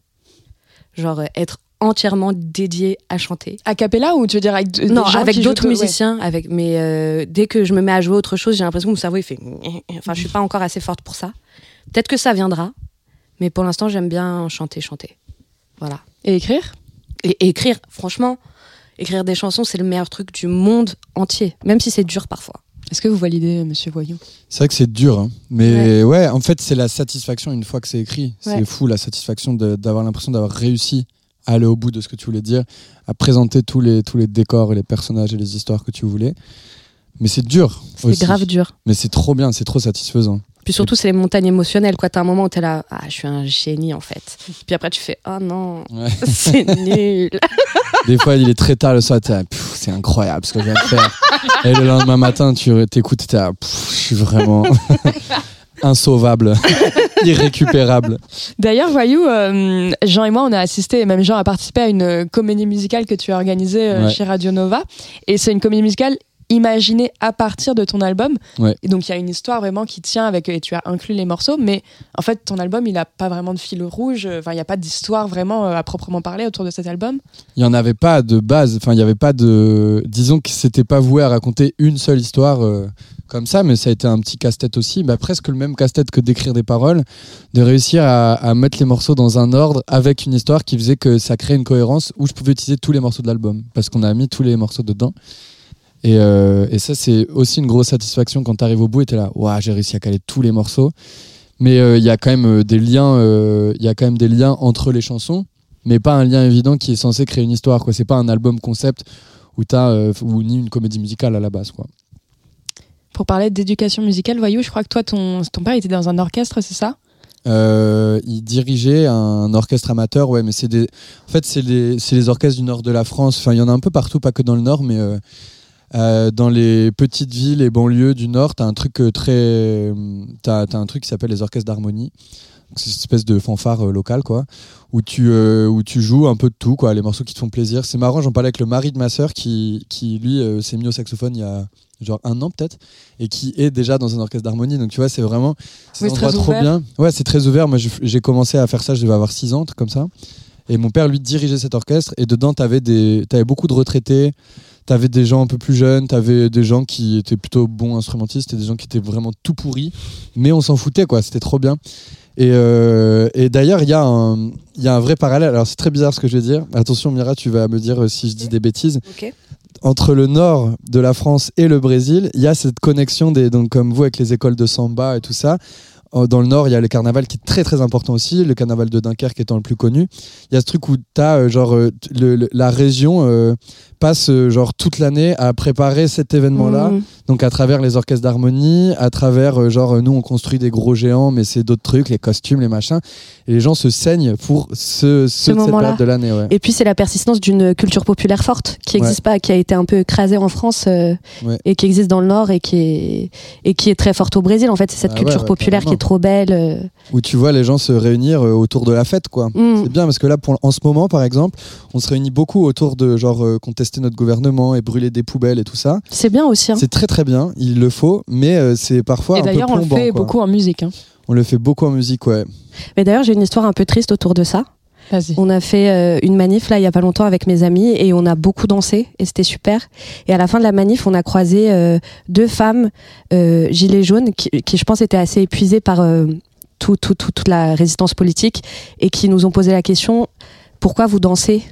Genre euh, être entièrement dédié à chanter. a cappella ou tu veux dire avec non, gens avec d'autres ouais. musiciens. Avec, mais euh, dès que je me mets à jouer autre chose, j'ai l'impression que mon cerveau il fait. Enfin, je suis pas encore assez forte pour ça. Peut-être que ça viendra, mais pour l'instant, j'aime bien chanter, chanter. Voilà. Et écrire? Et, et écrire, franchement, écrire des chansons, c'est le meilleur truc du monde entier, même si c'est dur parfois. Est-ce que vous validez, euh, Monsieur Voyou? C'est vrai que c'est dur, hein. mais ouais. en fait, c'est la satisfaction une fois que c'est écrit. C'est Ouais. fou la satisfaction d'avoir l'impression d'avoir réussi à aller au bout de ce que tu voulais dire, à présenter tous les, tous les décors et les personnages et les histoires que tu voulais. Mais c'est dur. C'est grave dur. Mais c'est trop bien, c'est trop satisfaisant. Puis surtout, c'est les montagnes émotionnelles. Quoi. T'as un moment où t'es là, ah, je suis un génie en fait. Puis après, tu fais, oh non, Ouais. c'est nul. Des fois, il est très tard le soir, t'es c'est incroyable ce que je viens de faire. Et le lendemain matin, tu t'écoutes, t'es là, je suis vraiment insauvable, irrécupérable. D'ailleurs, Voyou, euh, Jean et moi, on a assisté, et même Jean a participé à une comédie musicale que tu as organisée euh, Ouais. chez Radio Nova. Et c'est une comédie musicale imaginée à partir de ton album. Ouais. Et donc, il y a une histoire vraiment qui tient avec, et tu as inclus les morceaux, mais en fait, ton album, il n'a pas vraiment de fil rouge. Enfin, il n'y a pas d'histoire vraiment euh, à proprement parler autour de cet album. Il n'y en avait pas de base, enfin, il n'y avait pas de. Disons que c'était pas voué à raconter une seule histoire euh, comme ça, mais ça a été un petit casse-tête aussi, bah, presque le même casse-tête que d'écrire des paroles, de réussir à, à mettre les morceaux dans un ordre avec une histoire qui faisait que ça créait une cohérence où je pouvais utiliser tous les morceaux de l'album, parce qu'on a mis tous les morceaux dedans. Et, euh, et ça, c'est aussi une grosse satisfaction quand tu arrives au bout et tu es là, Ouah, j'ai réussi à caler tous les morceaux. Mais euh, il y a quand même euh, des liens, euh, y a quand même des liens entre les chansons, mais pas un lien évident qui est censé créer une histoire. Quoi, c'est pas un album concept où ou ni une comédie musicale à la base. Quoi. Pour parler d'éducation musicale, voyou, je crois que toi, ton, ton père était dans un orchestre, c'est ça? Euh, il dirigeait un orchestre amateur, ouais, mais c'est des. En fait, c'est les, orchestres du nord de la France. Enfin, il y en a un peu partout, pas que dans le nord, mais euh, euh, dans les petites villes et banlieues du nord, t'as un truc euh, très. T'as as un truc qui s'appelle les orchestres d'harmonie. C'est une espèce de fanfare euh, locale, quoi, où tu, euh, où tu joues un peu de tout, quoi, les morceaux qui te font plaisir. C'est marrant, j'en parlais avec le mari de ma sœur qui, qui lui, euh, s'est mis au saxophone il y a genre un an peut-être, et qui est déjà dans un orchestre d'harmonie. Donc tu vois, c'est vraiment. C'est Oui, un endroit trop ouvert. bien. Ouais, c'est très ouvert. Moi, j'ai commencé à faire ça, je devais avoir 6 ans, comme ça. Et mon père, lui, dirigeait cet orchestre. Et dedans, tu avais, beaucoup de retraités. Tu avais des gens un peu plus jeunes. Tu avais des gens qui étaient plutôt bons instrumentistes et des gens qui étaient vraiment tout pourris. Mais on s'en foutait, quoi. C'était trop bien. Et, euh, et d'ailleurs, il y, a un- il y a un vrai parallèle. Alors, c'est très bizarre ce que je vais dire. Attention, Mira, tu vas me dire euh, si je dis des bêtises. Entre le nord de la France et le Brésil, il y a cette connexion, des, donc, comme vous, avec les écoles de samba et tout ça. Euh, Dans le nord, il y a le carnaval qui est très très important aussi, le carnaval de Dunkerque étant le plus connu. Il y a ce truc où tu as, genre, euh, t- le- le- la région euh, passe euh, genre toute l'année à préparer cet événement-là. Mmh. Donc à travers les orchestres d'harmonie, à travers euh, genre euh, nous on construit des gros géants, mais c'est d'autres trucs, les costumes, les machins, et les gens se saignent pour ce, ce, moment-là. de l'année. Ouais. Et puis c'est la persistance d'une culture populaire forte qui Ouais. n'existe pas, qui a été un peu écrasée en France euh, Ouais. et qui existe dans le Nord et qui est et qui est très forte au Brésil. En fait, c'est cette Ah culture populaire qui est trop belle. euh. Où tu vois les gens se réunir euh, autour de la fête, quoi. Mm. C'est bien parce que là, pour, en ce moment, par exemple, on se réunit beaucoup autour de genre euh, contester notre gouvernement et brûler des poubelles et tout ça. C'est bien aussi. hein. C'est très très bien, il le faut, mais euh, c'est parfois Et un peu d'ailleurs, on le fait quoi. beaucoup en musique. hein. On le fait beaucoup en musique, ouais. Mais d'ailleurs, j'ai une histoire un peu triste autour de ça. On a fait euh, une manif là il y a pas longtemps avec mes amis et on a beaucoup dansé et c'était super. Et à la fin de la manif, on a croisé euh, deux femmes euh, gilets jaunes qui, qui, je pense étaient assez épuisées par euh, tout, tout, tout- toute la résistance politique et qui nous ont posé la question pourquoi vous dansez?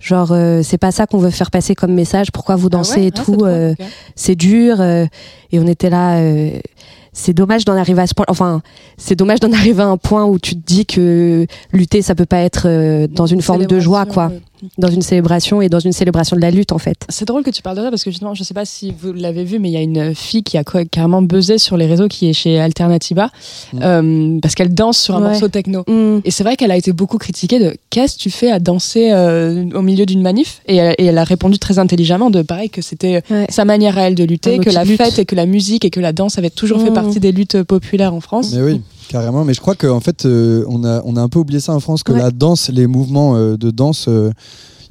Genre euh, c'est pas ça qu'on veut faire passer comme message. Pourquoi vous dansez Ah ouais et Ah, tout euh, c'est dur euh, et on était là euh, c'est dommage d'en arriver à ce point enfin c'est dommage d'en arriver à un point où tu te dis que lutter ça peut pas être euh, dans une forme de joie quoi. Dans une célébration et dans une célébration de la lutte en fait C'est drôle que tu parles de ça parce que justement, je sais pas si vous l'avez vu, mais il y a une fille qui a carrément buzzé sur les réseaux qui est chez Alternativa Mm. euh, parce qu'elle danse sur un Ouais. morceau techno. Mm. Et c'est vrai qu'elle a été beaucoup critiquée de qu'est-ce que tu fais à danser euh, au milieu d'une manif? Et elle, et elle a répondu très intelligemment de pareil que c'était Ouais. sa manière à elle de lutter, que la lutte. fête et que la musique et que la danse avaient toujours fait Mm. partie des luttes populaires en France. Mais oui, carrément. Mais je crois qu'en fait, euh, on, a, on a un peu oublié ça en France, que Ouais. la danse, les mouvements euh, de danse, euh,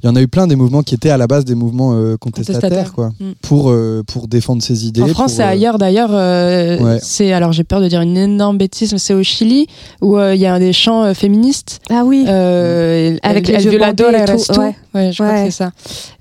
il y en a eu plein des mouvements qui étaient à la base des mouvements euh, contestataires, Contestataires. quoi, Mm. pour, euh, pour défendre ses idées. En France pour, et euh, ailleurs d'ailleurs, euh, Ouais. c'est alors j'ai peur de dire une énorme bêtise, mais c'est au Chili où euh, il y a des chants euh, féministes ah oui Euh, Avec el, les el yeux violador et tout, ouais. Ouais, je crois Ouais. que c'est ça.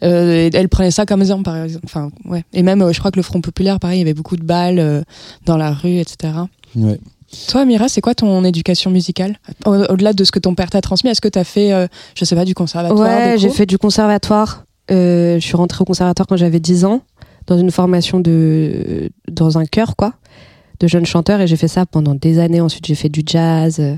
Euh, elle prenait ça comme exemple, par exemple. Enfin, ouais. Et même, euh, je crois que le Front populaire, pareil, il y avait beaucoup de balles euh, dans la rue, etc. ouais. Toi, Mira, c'est quoi ton éducation musicale? Au- Au-delà de ce que ton père t'a transmis, est-ce que tu as fait, euh, je sais pas, du conservatoire ouais j'ai fait du conservatoire Euh, je suis rentrée au conservatoire quand j'avais 10 ans dans une formation de dans un chœur quoi de jeunes chanteurs et j'ai fait ça pendant des années. Ensuite j'ai fait du jazz euh,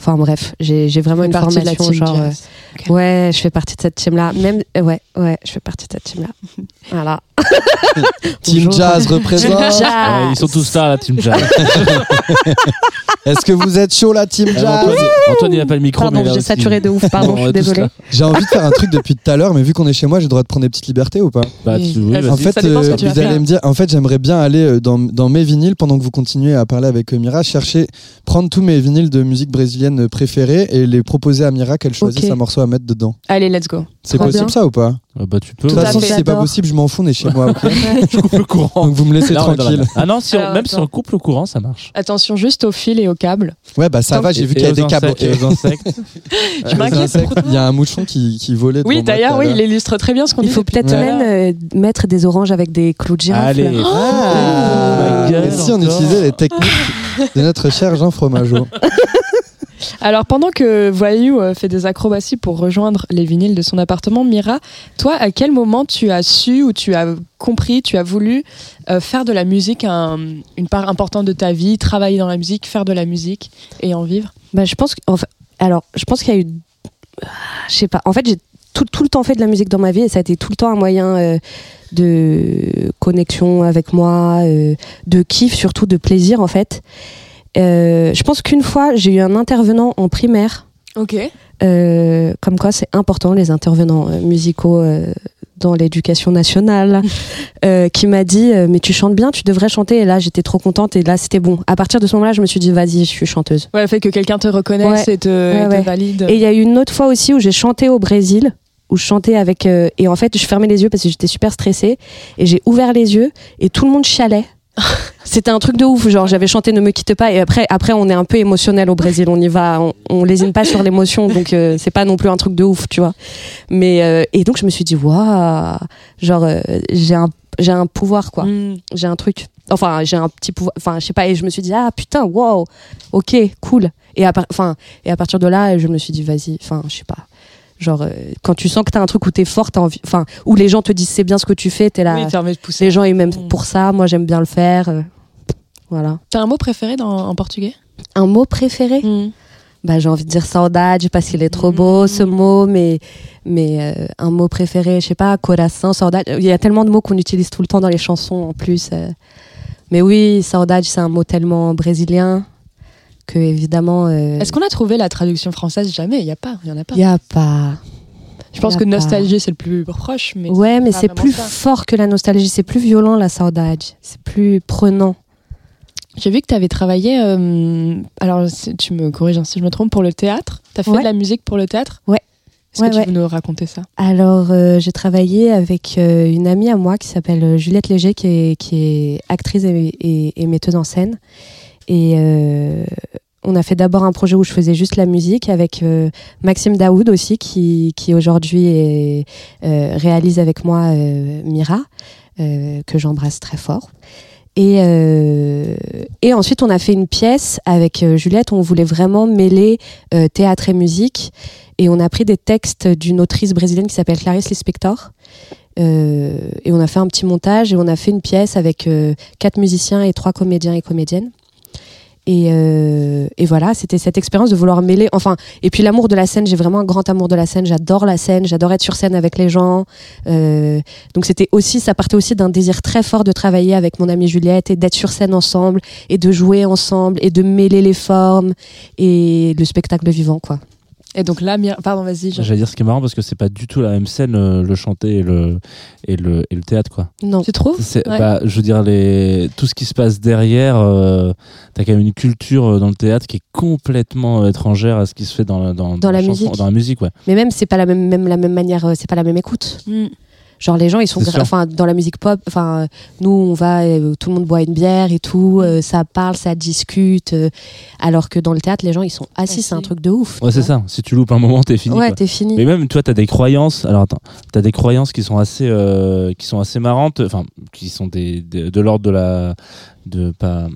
enfin bref j'ai j'ai vraiment une formation team genre euh, jazz. Ok. Ouais, je fais partie de cette team-là. Même, euh, ouais, ouais, je fais partie de cette team-là. Voilà. Team Bonjour. Jazz représente. Jazz. Ouais, ils sont tous là, la team Jazz. Est-ce que vous êtes chaud, la Team Euh, Jazz Antoine, Antoine, il a pas le micro, Pardon, j'ai saturé de ouf, pardon, On je suis là. J'ai envie de faire un truc depuis tout à l'heure, mais vu qu'on est chez moi, j'ai le droit de prendre des petites libertés ou pas Bah, Oui. tu- oui, En fait, euh, vous allez me dire, en fait, j'aimerais bien aller euh, dans, dans mes vinyles pendant que vous continuez à parler avec Mira, chercher, prendre tous mes vinyles de musique brésilienne préférés et les proposer à Mira qu'elle choisisse un morceau à mettre dedans. Allez, let's go. C'est possible bien. ça ou pas? Ah, bah, tu peux. De Tout toute façon, si c'est pas possible, je m'en fous, on est chez moi. ok Je coupe le courant. Donc vous me laissez Là, tranquille. Ah non, si on- Alors, même si on coupe le courant, ça marche. Attention juste au fil et au câble. Ouais, bah ça va, j'ai vu qu'il y a aux des câbles. insectes- ok. et aux insectes. Je m'inquiète. Il y a un mouchon qui, qui volait. Oui, d'ailleurs, oui, il illustre très bien ce qu'on dit. Il faut peut-être même euh, mettre des oranges avec des clous de girafe. Allez. là. Ah, my God, et si on utilisait les techniques de notre cher Jean Fromageau Alors, pendant que Voyou euh, fait des acrobaties pour rejoindre les vinyles de son appartement, Mira, toi, à quel moment tu as su ou tu as compris, tu as voulu euh, faire de la musique un- une part importante de ta vie, travailler dans la musique, faire de la musique et en vivre? Bah, je pense alors, je pense qu'il y a eu, ah, je sais pas. En fait, j'ai tout, le temps fait de la musique dans ma vie et ça a été tout le temps un moyen euh, de connexion avec moi, de kiff, surtout de plaisir en fait. Euh, je pense qu'une fois, j'ai eu un intervenant en primaire, Ok. euh, comme quoi c'est important les intervenants euh, musicaux euh, dans l'éducation nationale, qui m'a dit mais tu chantes bien, tu devrais chanter. Et là j'étais trop contente et là c'était bon. À partir de ce moment-là, je me suis dit vas-y, je suis chanteuse. Ouais, le fait que quelqu'un te reconnaisse Ouais. et te, Ouais, et te ouais. valide. Et il y a eu une autre fois aussi où j'ai chanté au Brésil, où je chantais avec. et en fait, je fermais les yeux parce que j'étais super stressée. Et j'ai ouvert les yeux et tout le monde chialait. C'était un truc de ouf. Genre, j'avais chanté Ne me quitte pas. Et après, après on est un peu émotionnel au Brésil. On y va. On, on lésine pas sur l'émotion. Donc, euh, c'est pas non plus un truc de ouf, tu vois. Mais. euh, et donc, je me suis dit, waouh, genre, euh, j'ai un, j'ai un pouvoir, quoi Mm. j'ai un truc. Enfin, j'ai un petit pouvoir. Enfin, je sais pas. Et je me suis dit, ah putain, wow, ok, cool. Et à, enfin, et à partir de là, je me suis dit, vas-y, enfin, je sais pas. Genre, euh, quand tu sens que t'as un truc où t'es fort, t'as envie. Enfin, où les gens te disent c'est bien ce que tu fais, t'es là. Oui, envie de pousser. les gens, ils m'aiment Mm. pour ça. Moi, j'aime bien le faire. euh, voilà. T'as un mot préféré dans, en portugais? Un mot préféré? Bah, J'ai envie de dire saudade parce qu'il est trop beau ce mot, mais, mais euh, un mot préféré, je sais pas, coração, saudade. Il y a tellement de mots qu'on utilise tout le temps dans les chansons en plus. euh. Mais oui, saudade, c'est un mot tellement brésilien que évidemment. euh, Est-ce qu'on a trouvé la traduction française? Jamais, il y a pas, il y en a pas. Il y a pas. Je pense que pas. nostalgie c'est le plus proche, mais ouais, mais c'est plus ça. fort que la nostalgie, c'est plus violent la saudade, c'est plus prenant. J'ai vu que tu avais travaillé, euh, alors tu me corriges hein, si je me trompe, pour le théâtre. Tu as fait Ouais. de la musique pour le théâtre? Ouais. Est-ce Ouais, que tu ouais. veux nous raconter ça? Alors, euh, j'ai travaillé avec euh, une amie à moi qui s'appelle Juliette Léger, qui est, qui est actrice et, et- et metteuse en scène. Et euh, on a fait d'abord un projet où je faisais juste la musique avec euh, Maxime Daoud aussi, qui, aujourd'hui euh, réalise avec moi Mira, que j'embrasse très fort. Et, ensuite, on a fait une pièce avec Juliette où on voulait vraiment mêler théâtre et musique. Et on a pris des textes d'une autrice brésilienne qui s'appelle Clarice Lispector. Et on a fait un petit montage et on a fait une pièce avec quatre musiciens et trois comédiens et comédiennes. Et, euh, et voilà, c'était cette expérience de vouloir mêler. Enfin, et puis l'amour de la scène, j'ai vraiment un grand amour de la scène. J'adore la scène, j'adore être sur scène avec les gens. Euh, donc c'était aussi, ça partait aussi d'un désir très fort de travailler avec mon amie Juliette et d'être sur scène ensemble et de jouer ensemble et de mêler les formes et le spectacle vivant, quoi. Et donc là, pardon, vas-y. J'allais dire ce qui est marrant parce que c'est pas du tout la même scène, euh, le chanter et le, et le, et le théâtre, quoi. Non. Tu trouves C'est, Ouais. bah, je veux dire, les, tout ce qui se passe derrière, euh, t'as quand même une culture euh, dans le théâtre qui est complètement euh, étrangère à ce qui se fait dans, la- dans, Dans la chanson- musique. Dans la musique, ouais. Mais même, c'est pas la même, même la même manière, euh, c'est pas la même écoute. Mm. Genre les gens ils sont enfin dans la musique pop enfin euh, nous on va euh, tout le monde boit une bière et tout euh, ça parle ça discute euh, alors que dans le théâtre les gens ils sont assis c'est un truc de ouf Ouais, c'est ça. Si tu loupes un moment, t'es fini. ouais t'es fini Mais même toi, t'as des croyances. Alors attends, t'as des croyances qui sont assez, euh, qui sont assez marrantes. Enfin, qui sont des, des- de l'ordre de la, de pas,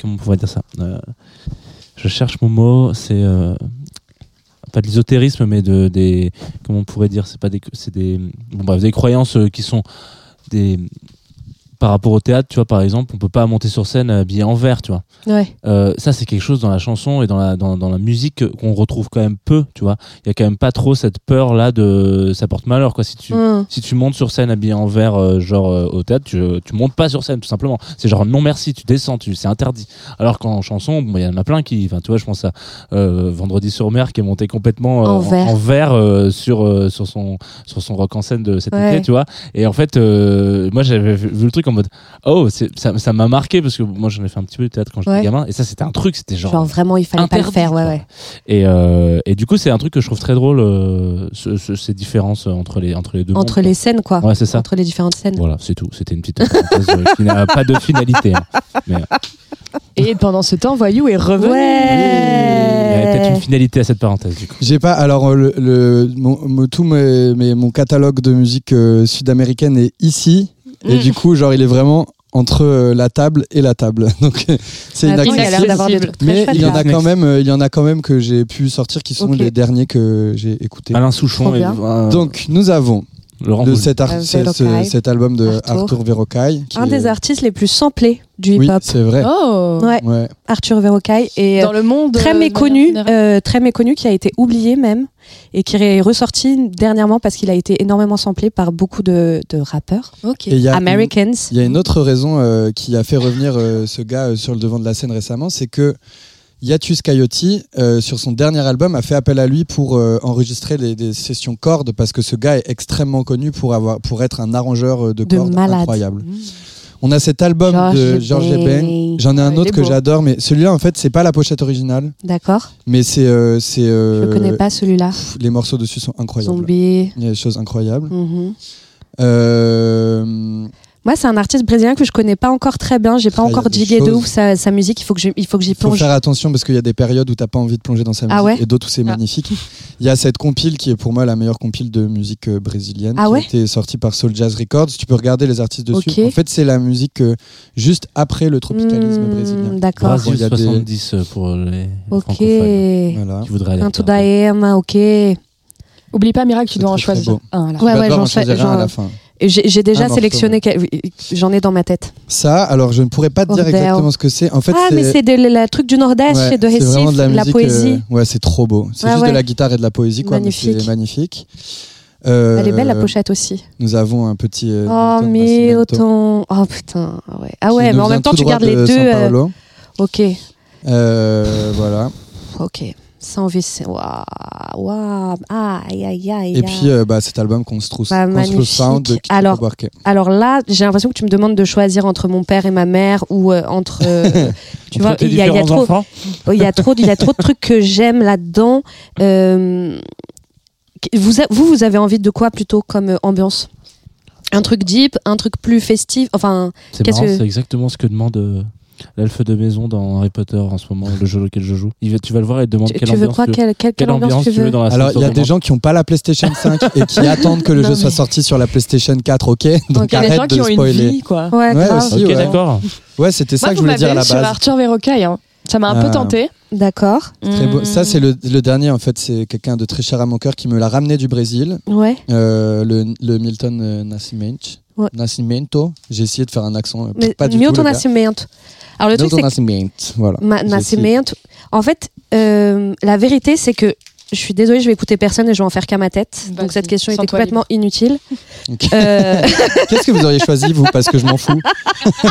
comment on pourrait dire ça. Euh, je cherche mon mot. C'est euh, pas de l'ésotérisme, mais de des, comment on pourrait dire. C'est pas des, c'est des, bon bref, des croyances euh, qui sont des par rapport au théâtre, tu vois, par exemple, on peut pas monter sur scène habillé en vert, tu vois. ouais Euh, ça c'est quelque chose dans la chanson et dans la dans, dans la musique qu'on retrouve quand même peu tu vois il y a quand même pas trop cette peur là de ça porte malheur quoi si tu Hum. si tu montes sur scène habillé en vert euh, genre euh, au théâtre tu, tu montes pas sur scène tout simplement c'est genre non merci tu descends tu c'est interdit alors qu'en chanson bon, il y en a plein qui enfin tu vois je pense à euh, vendredi sur mer qui est monté complètement euh, En vert. euh, sur euh, sur son sur son rock en scène de cet Ouais. été tu vois et en fait euh, moi j'avais vu vu le truc en mode oh ça ça m'a marqué parce que moi j'en ai fait un petit peu de théâtre quand j'étais Ouais. gamin et ça c'était un truc c'était genre, genre vraiment il fallait pas le interdit, faire ouais ouais et, euh, et du coup, c'est un truc que je trouve très drôle, euh, ce- ce- ces différences entre les, entre les deux. entre mondes, les scènes quoi. Ouais, c'est ça. entre les différentes scènes Voilà, c'est tout. C'était une petite parenthèse euh, qui n'a pas de finalité. hein. Mais Et pendant ce temps, Voyou est revenu. il y avait peut-être une ouais finalité à cette parenthèse, du coup. J'ai pas. Alors, le, le- mon, mon- tout mes, mes- mon catalogue de musique euh, sud-américaine est ici. Et Mm. du coup, genre, il est vraiment entre euh, la table et la table. Donc, euh, c'est Attends, il a l'air inaccessible. Mais chouettes, il y en là. a quand même, euh, il y en a quand même que j'ai pu sortir qui sont les derniers que j'ai écoutés. Alain Souchon. Et- euh, Donc, nous avons Laurent de cet, ar- ce- ce- Verocai. cet album de Arthur. Arthur Verocai. qui Un est- des artistes les plus samplés du Oui, hip-hop. c'est vrai. Oh Ouais, Ouais. Arthur Verocai. Et Dans le monde. très euh, méconnu, euh, très méconnu, qui a été oublié même, et qui est ressorti dernièrement parce qu'il a été énormément samplé par beaucoup de, de rappeurs il y a une- Americans. Il y a une autre raison euh, qui a fait revenir euh, ce gars euh, sur le devant de la scène récemment, c'est que Yatus Coyote, euh, sur son dernier album, a fait appel à lui pour euh, enregistrer les, des sessions cordes parce que ce gars est extrêmement connu pour, avoir, pour être un arrangeur euh, de De cordes malade. incroyable. On a cet album de Georges Eben. J'en ai un Ouais, autre que j'adore, mais celui-là, en fait, c'est pas la pochette originale, D'accord. mais c'est. euh, c'est, Je connais pas celui-là. les morceaux dessus sont incroyables. Zombie. Il y a des choses incroyables. Euh, Moi, c'est un artiste brésilien que je connais pas encore très bien. J'ai pas Ah, encore digué de ouf sa, sa musique. Il faut que je- il faut que j'y Il faut plonge. faire attention parce qu'il y a des périodes où t'as pas envie de plonger dans sa musique Ah ouais et d'autres où c'est Ah. magnifique. Il y a cette compile qui est pour moi la meilleure compile de musique euh, brésilienne Ah qui ouais a été sortie par Soul Jazz Records. Tu peux regarder les artistes dessus. Ok. En fait, c'est la musique euh, juste après le tropicalisme Hmm, brésilien. D'accord. Il y a des- 70 pour les Ok. francophones Voilà. qui aller. Un. Daema, ok. Oublie pas, Miracle, tu dois en choisir beau. un. Ouais, ouais, j'en en sais- choisir un à la fin. J'ai déjà sélectionné. quel- oui, J'en ai dans ma tête. Ça, alors je ne pourrais pas te dire exactement ce que c'est. En fait, ah, mais c'est la truc du Nord-Est, ouais, c'est de Recife, de la, musique, poésie. euh, ouais, c'est trop beau. C'est Ah juste ouais. de la guitare et de la poésie, quoi. Magnifique. magnifique. Euh, Elle est belle la pochette aussi. Nous avons un petit. euh, oh, mais autant. Oh putain. Ah ouais, ah ouais mais en même temps, tu gardes les de deux. Euh. Ok. Euh, voilà. Ok. Sans VC. Waouh. Waouh. Aïe, aïe, aïe. Et puis, euh, bah, cet album Construct Bah, Construct Sound de Alors. Alors là, j'ai l'impression que tu me demandes de choisir entre mon père et ma mère ou euh, entre. euh, tu Entre vois, il y, Oh, il y a trop, il y a trop de trucs que j'aime là-dedans. Euh, vous, vous, vous avez envie de quoi plutôt comme euh, ambiance? Un truc deep, un truc plus festif. Enfin, C'est que- exactement ce que demande euh, l'elfe de maison dans Harry Potter en ce moment, le jeu auquel je joue. Il tu vas le voir et te demande tu, quelle tu veux ambiance quoi tu veux. quelle, quelle, Quelle ambiance tu veux dans la Alors, il y a des gens qui n'ont pas la PlayStation 5 et qui attendent que le Non, jeu soit sorti sur la PlayStation 4, ok Donc Il y a des gens arrête qui ont une vie, quoi. Ouais, Ouais, grave. aussi. Ok, ouais. d'accord. Ouais, c'était ça Moi, que je voulais dire à la m'avez sur base. Arthur Verocai. Hein. Ça m'a un peu Ah. tenté. D'accord. Mm. Ça, c'est le, le dernier, en fait. C'est quelqu'un de très cher à mon cœur qui me l'a ramené du Brésil. Ouais. Euh, le, le Milton euh, Nascimento. Ouais. Nascimento. J'ai essayé de faire un accent. euh, Mais pas du Milton tout. Nascimento. Alors le truc, c'est que Nascimento. Voilà. Ma-. Nascimento. En fait, euh, la vérité, c'est que je suis désolée, je vais écouter personne et je vais en faire qu'à ma tête. Donc cette question était complètement inutile. Euh, Qu'est-ce que vous auriez choisi, vous Parce que je m'en fous.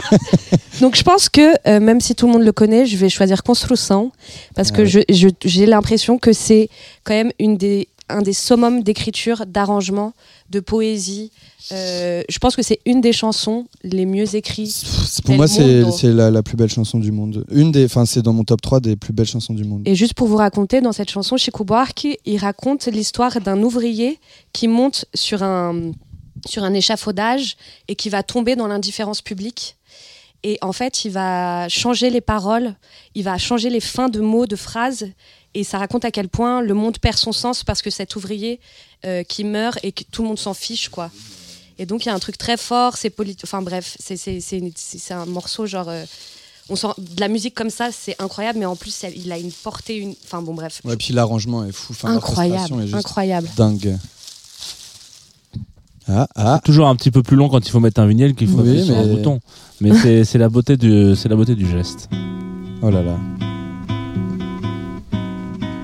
donc je pense que euh, même si tout le monde le connaît, je vais choisir Construção parce que j'ai l'impression que c'est quand même une des, un des summums d'écriture, d'arrangement, de poésie. Euh, je pense que c'est une des chansons les mieux écrites. Pour moi, c'est Mundo. c'est la, la plus belle chanson du monde. Une des, enfin, c'est dans mon top 3 des plus belles chansons du monde. Et juste pour vous raconter, dans cette chanson, Chico Buarque, il raconte l'histoire d'un ouvrier qui monte sur un, sur un échafaudage et qui va tomber dans l'indifférence publique. Et en fait, il va changer les paroles, il va changer les fins de mots, de phrases. Et ça raconte à quel point le monde perd son sens parce que cet ouvrier euh, qui meurt et que tout le monde s'en fiche, quoi. Et donc, il y a un truc très fort, c'est politique. Enfin, bref, c'est- un morceau genre. euh, on sent de la musique comme ça, c'est incroyable, mais en plus, il a une portée, une. Enfin, bon, bref. Ouais, puis l'arrangement est fou. Enfin, incroyable, est juste incroyable. dingue. Ah, ah. Toujours un petit peu plus long quand il faut mettre un vinyle qu'il faut Oui, appuyer sur un mais- bouton. Mais c'est c'est la beauté du c'est la beauté du geste. Oh là là.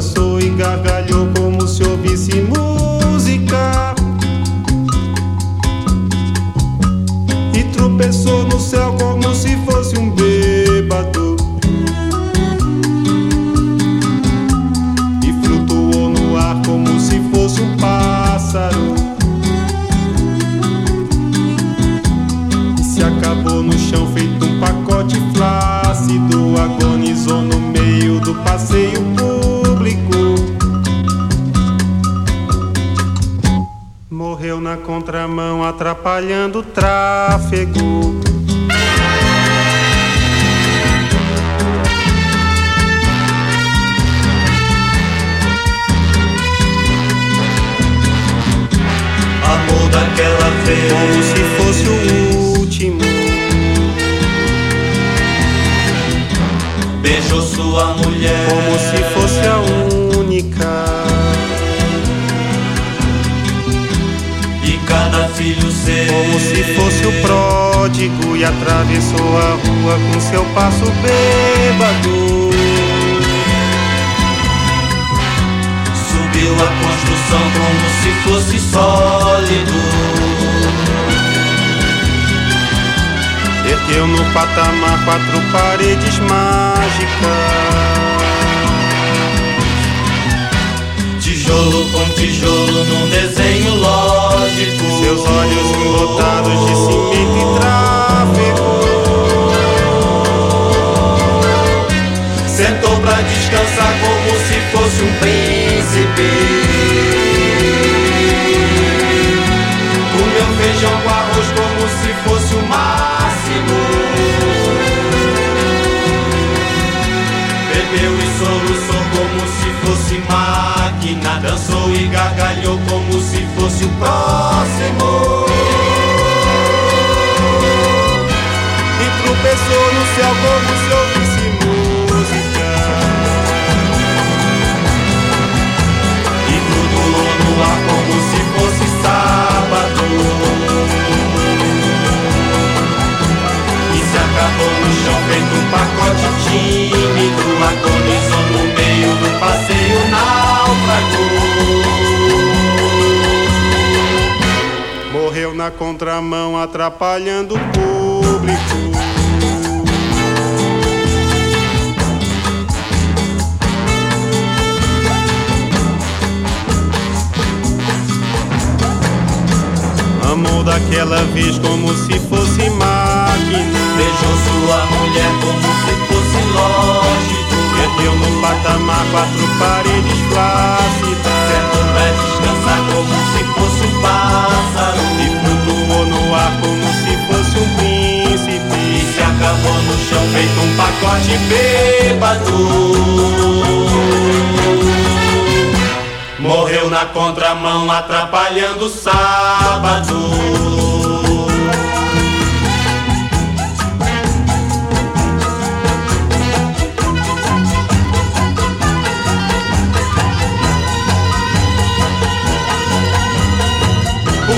dançou e gargalhou. Tráfego. Quatro paredes mágicas. Tijolo com tijolo num desenho acabou no chão feito um pacote tímido Agonizou no meio do passeio náufrago Morreu na contramão, atrapalhando o público. Amou daquela vez como se fosse máquina. Beijou sua mulher como se fosse lógico Perdeu no patamar quatro paredes flácidas. Sentou pra descansar como se fosse um pássaro E flutuou no ar como se fosse um príncipe. E se acabou no chão feito um pacote bêbado Morreu na contramão atrapalhando o sábado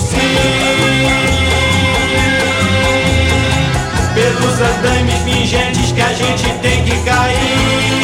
tossir. Pelos andames fingentes que a gente tem que cair.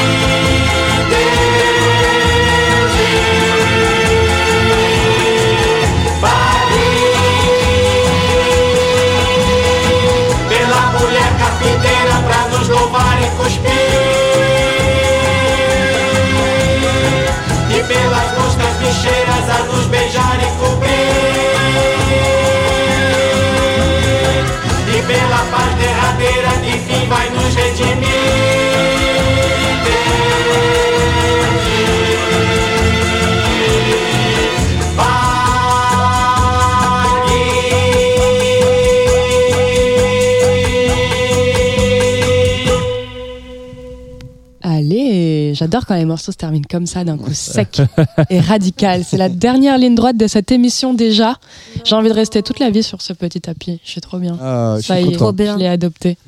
J'adore quand les morceaux se terminent comme ça, d'un coup sec et radical. C'est la dernière ligne droite de cette émission déjà. J'ai envie de rester toute la vie sur ce petit tapis. Je suis trop bien. Ah, je Ça suis y est. Trop bien. je l'ai adopté.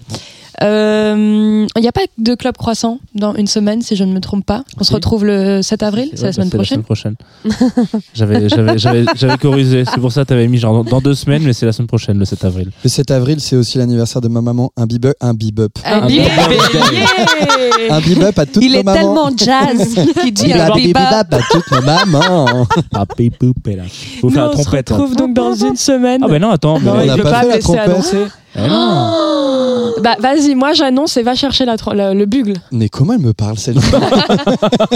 Euh, Il n'y a pas de club croissant dans une semaine, si je ne me trompe pas. On se retrouve le 7 avril, c'est Ouais, la semaine bah, prochaine. prochaine. j'avais, j'avais, j'avais, j'avais corrigé. C'est pour ça que t'avais mis genre dans, deux semaines, mais c'est la semaine prochaine, le 7 avril. Le 7 avril, c'est aussi l'anniversaire de ma maman. Un bebop. Un bebop. Un bebop. Un bebop à toutes Il nos est mamans. tellement jazz qu'il dit Bebop, un bebop bebop. à toutes nos mamans. Ah, pépoupe, là. Faut faire la on se trompette. là. retrouve donc dans une semaine. Ah, ben non, attends. Il on n'a pas fait la laisser trompette. Non. Bah vas-y, moi j'annonce et va chercher la tro- le, le bugle. Mais comment elle me parle celle-là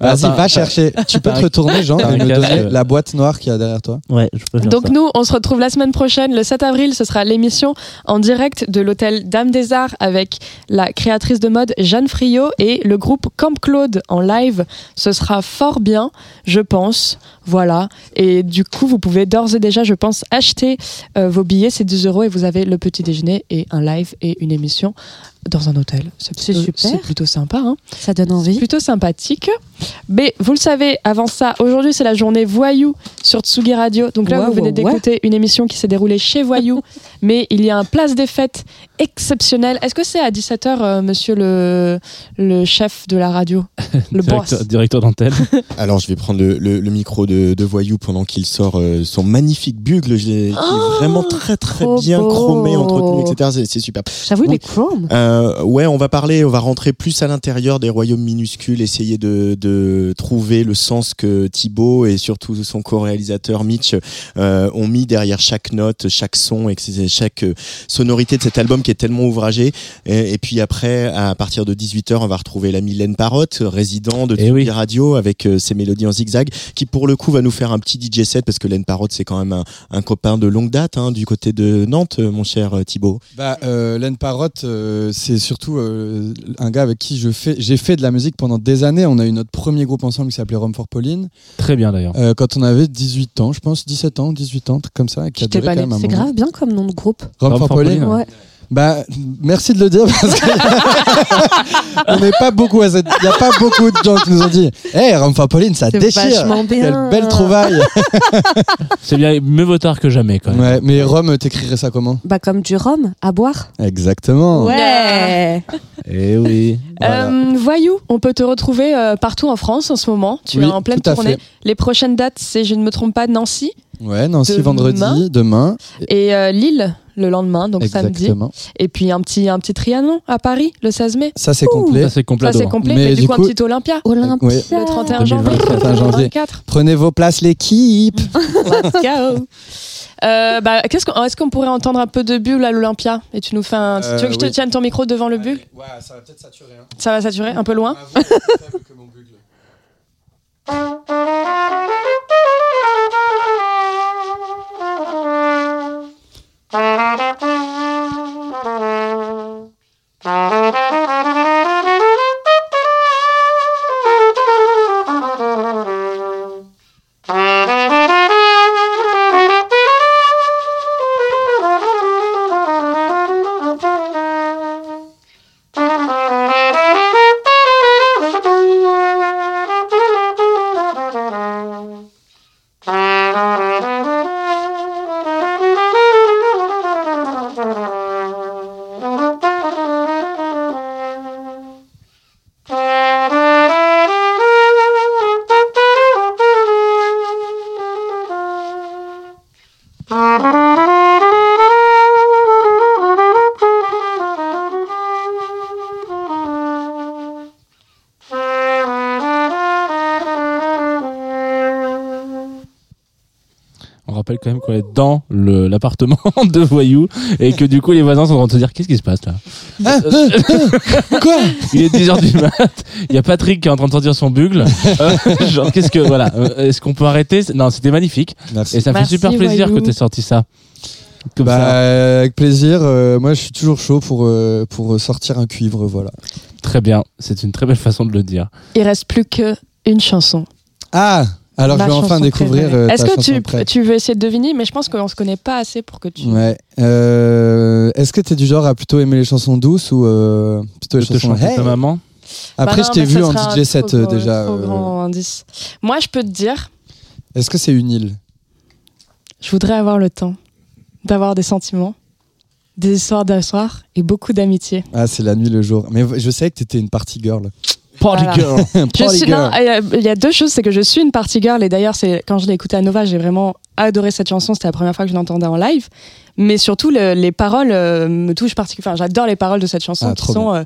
Vas-y, Attends, va chercher. Tu peux te retourner, Jean, et me donner la boîte noire qu'il y a derrière toi. Ouais, je Donc ça. nous, on se retrouve la semaine prochaine, le 7 avril, ce sera l'émission en direct de l'hôtel Dame des Arts avec la créatrice de mode Jeanne Friot et le groupe Camp Claude en live. Ce sera fort bien, je pense. Voilà. Et du coup, vous pouvez d'ores et déjà, je pense, acheter euh, vos billets. C'est 10 euros et vous avez le petit déjeuner et un live et une émission dans un hôtel. C'est plutôt- super. C'est plutôt sympa. Hein Ça donne envie. plutôt sympathique. Mais vous le savez, avant ça, aujourd'hui c'est la journée Voyou sur Tsugi Radio. Donc là, vous venez d'écouter une émission qui s'est déroulée chez Voyou. mais il y a un place des fêtes exceptionnel. Est-ce que c'est à 17h, euh, monsieur le, le chef de la radio? Le boss directeur, directeur d'antenne. Alors, je vais prendre le, le- le micro de, de Voyou pendant qu'il sort euh, son magnifique bugle, qui Oh, est vraiment très très bien beau. chromé, entretenu, etc. C'est- C'est super. J'avoue, il Donc, est chrome. Euh, ouais, on va parler, on va rentrer plus à l'intérieur des royaumes minuscules, essayer de, de trouver le sens que Thibaut et surtout son co-réalisateur Mitch euh, ont mis derrière chaque note, chaque son et chaque euh, sonorité de cet album qui est tellement ouvragé. Et, et puis après, à partir de 18h, on va retrouver la Mylène Parotte, résident de Eh Tsugi oui. Radio, avec euh, ses mélodies en zigzag, qui pour le coup va nous faire un petit DJ set parce que Len Parotte c'est quand même un, un copain de longue date hein, du côté de Nantes, euh, mon cher euh, Thibaut. Bah, euh, Len Parotte, euh, c'est surtout euh, un gars avec qui je fais, j'ai fait de la musique pendant des années. On a eu notre premier groupe ensemble qui s'appelait Rome for Pauline. Très bien d'ailleurs. Euh, quand on avait 18 ans, je pense, 17 ans, 18 ans, truc comme ça. Qui a duré pas quand née. même un C'est moment. grave bien comme nom de groupe. Rome, Rome for for Pauline. Pauline, Ouais. Bah, merci de le dire parce n'est pas beaucoup à cette. Il y a pas beaucoup de gens qui nous ont dit, hé, Rome for Pauline, ça déchire. bien. Quelle belle trouvaille. C'est bien, mieux vaut tard que jamais quand même. ouais, mais Rome, t'écrirais ça comment? Bah, comme du rhum à boire. Exactement. Ouais. Eh oui. Voilà. Euh, voyou, on peut te retrouver euh, partout en France en ce moment. Tu Oui, es en pleine tournée. fait. Les prochaines dates, c'est, je ne me trompe pas, Nancy Ouais, Nancy Demain. vendredi, demain. et euh, Lille le lendemain, donc samedi. Exactement. Et puis un petit, un petit Trianon à Paris le 16 mai. Ça, c'est complet. Ça c'est complet. Ça, c'est complet. Mais Mais du, du coup, coup- un petit Olympia. Olympia. Ouais. Le 31 2024. janvier. 31 janvier. 24. Prenez vos places, l'équipe. Let's go. Euh, bah, qu'est-ce qu'on, est-ce qu'on pourrait entendre un peu de bulle à l'Olympia? Et tu nous fais un. Euh, tu veux que je te oui. tienne ton micro devant le bulle? Ouais, ça va peut-être saturer. Hein. Ça va saturer un peu loin? On rappelle quand même qu'on est dans le- l'appartement de Voyou et que du coup les voisins sont en train de se dire qu'est-ce qui se passe là? Ah, Quoi? Il est 10h du mat, il y a Patrick qui est en train de sortir son bugle. Euh, genre qu'est-ce que voilà, euh, est-ce qu'on peut arrêter? Non, c'était magnifique Merci. et ça me fait Merci, super plaisir Voyou. que tu sorti ça. Comme Bah, ça. avec plaisir. euh, moi, je suis toujours chaud pour, euh, pour sortir un cuivre. Voilà. Très bien, c'est une très belle façon de le dire. Il reste plus que une chanson. Ah Alors, Ma je vais enfin chanson découvrir. euh, Est-ce que tu, tu veux essayer de deviner Mais je pense qu'on se connaît pas assez pour que tu. Ouais. Euh, Est-ce que t'es du genre à plutôt aimer les chansons douces ou euh, plutôt les Je chansons ta maman. Après, Bah non, je t'ai vu en DJ set déjà. trop euh, grand indice. Moi, je peux te dire, Est-ce que c'est une île? Je voudrais avoir le temps d'avoir des sentiments. des histoires d'un soir et beaucoup d'amitié. Ah, c'est la nuit, le jour. Mais je savais que t'étais une party girl. Party Voilà. girl. Je Party suis- girl. il y a- il y a deux choses, c'est que je suis une party girl et d'ailleurs c'est quand je l'ai écoutée à Nova, j'ai vraiment adoré cette chanson. C'était la première fois que je l'entendais en live, mais surtout le- les paroles euh, me touchent particulièrement. Enfin, j'adore les paroles de cette chanson Ah, qui sont euh,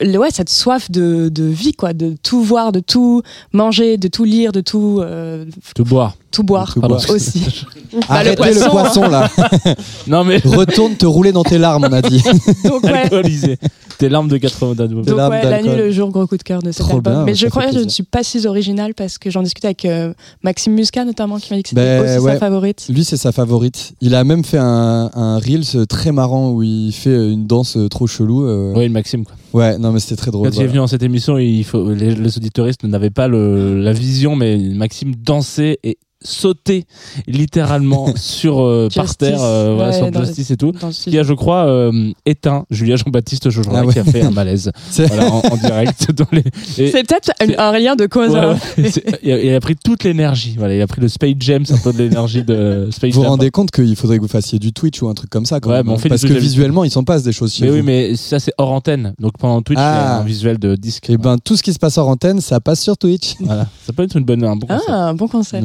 le- ouais cette soif de, de vie quoi, de tout voir, de tout manger, de tout lire, de tout euh, Tout boire. Tout boire tout boire. aussi. Bah, le Arrêtez le poisson, poisson, là. Non mais Retourne te rouler dans tes larmes, on a dit. Donc ouais. alcoolisé. Tes larmes de 80 d'album. Des Donc larmes ouais, la nuit, le jour, gros coup de cœur de cet Trop album. bien, Mais je crois que je ne suis pas si originale parce que j'en discutais avec euh, Maxime Muscat notamment qui m'a dit que c'était Ben, aussi ouais. sa favorite. Lui, c'est sa favorite. Il a même fait un, un Reels très marrant où il fait une danse trop chelou. euh. Oui, Maxime. Quoi. Ouais, non, mais c'était très drôle. Quand il est voilà. venu dans cette émission, il faut, les, les auditoristes n'avaient pas le, la vision, mais Maxime dansait et sautait littéralement sur euh, par Justice. terre, euh, voilà, Ouais, sur le- Justice et tout. Qui a, je crois, euh, éteint Julia Jean-Baptiste Jojola Ah ouais. qui a fait un malaise C'est- voilà, en, en direct. Dans les... et- C'est peut-être un, lien de cause. Ouais. C'est- il, a, il a pris toute l'énergie. Voilà, il a pris le Space Jam, c'est un peu de l'énergie de Space Vous vous rendez compte qu'il faudrait que vous fassiez du Twitch ou un truc comme ça quand Ouais, même, on hein, fait Parce que visuellement, il s'en passe des choses chez Mais vous. oui, mais ça c'est hors antenne. Donc pendant Twitch, il y a Ah. un visuel de disque. Et ben, tout ce qui se passe hors antenne, ça passe sur Twitch. Voilà, ça peut être une bonne, un bon concept. Ah, un bon concept.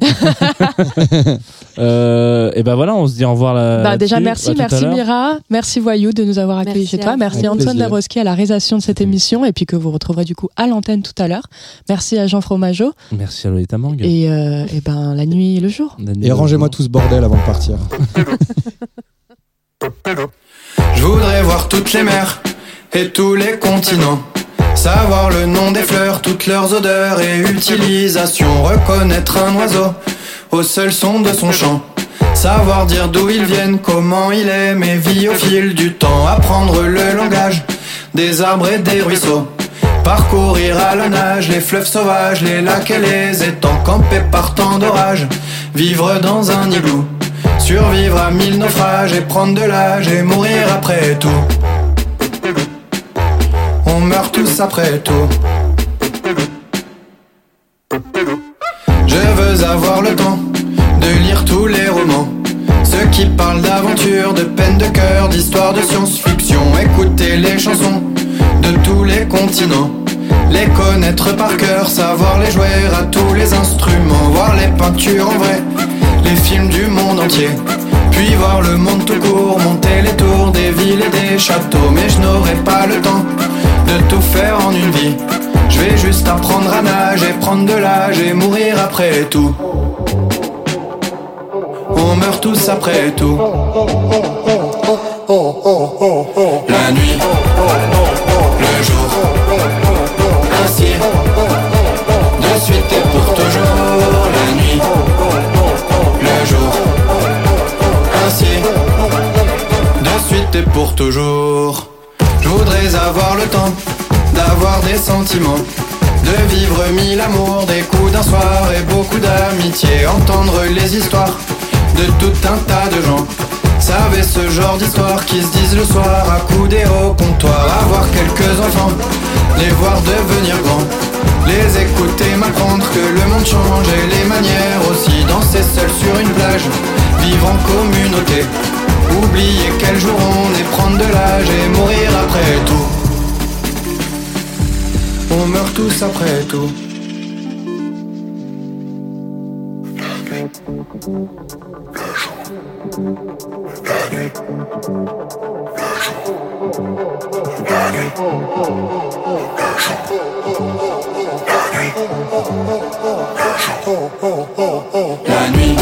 Euh, et ben voilà, on se dit au revoir là. Bah, déjà, merci, merci. Mira, merci Voyou de nous avoir accueillis Merci chez toi, merci Avec Antoine. Dabrowski à la réalisation de cette émission et puis que vous retrouverez du coup à l'antenne tout à l'heure. Merci à Jean Fromageau Merci à Lolita Mang. et, euh, et ben la nuit et le jour. Et rangez-moi tout ce bordel avant de partir. Je voudrais voir toutes les mers et tous les continents. Savoir le nom des fleurs, toutes leurs odeurs et utilisations. Reconnaître un oiseau au seul son de son chant. Savoir dire d'où ils viennent, comment il est, mais vit au fil du temps. Apprendre le langage des arbres et des ruisseaux. Parcourir à la nage les fleuves sauvages, les lacs et les étangs. Camper par temps d'orage, vivre dans un igloo. Survivre à mille naufrages et prendre de l'âge et mourir après tout. On meurt tous après tout. Je veux avoir le temps de lire tous les romans. Ceux qui parlent d'aventure, de peine de cœur, d'histoire de science-fiction. Écouter les chansons de tous les continents. Les connaître par cœur, savoir les jouer à tous les instruments. Voir les peintures en vrai, les films du monde entier. Puis voir le monde tout court, monter les tours des villes et des châteaux. Mais je n'aurai pas le temps tout faire en une vie. Je vais juste apprendre à nager, prendre de l'âge et mourir après tout. On meurt tous après tout. La nuit, le jour, ainsi, de suite et pour toujours. La nuit, le jour, ainsi, de suite et pour toujours. Je voudrais avoir le temps d'avoir des sentiments, de vivre mille amours, des coups d'un soir et beaucoup d'amitié, entendre les histoires de tout un tas de gens. Savez ce genre d'histoire qui se disent le soir à couder au comptoir, avoir quelques enfants, les voir devenir grands, les écouter m'apprendre que le monde change et les manières aussi, danser seul sur une plage, vivre en communauté, oublier quel jour on est, prendre de l'âge et mourir après tout. On meurt tous après tout. La nuit,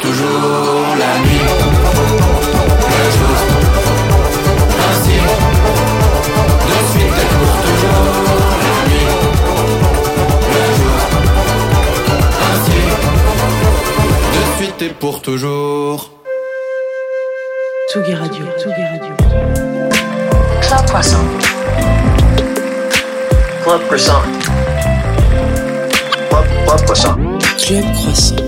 toujours. La nuit, le jour, ainsi, de suite et pour toujours. La nuit, le jour, ainsi, de suite et pour toujours. Tsugi Radio. Tsugi Radio. Club Croissant. Club Croissant. Club, Club Croissant. Club Croissant.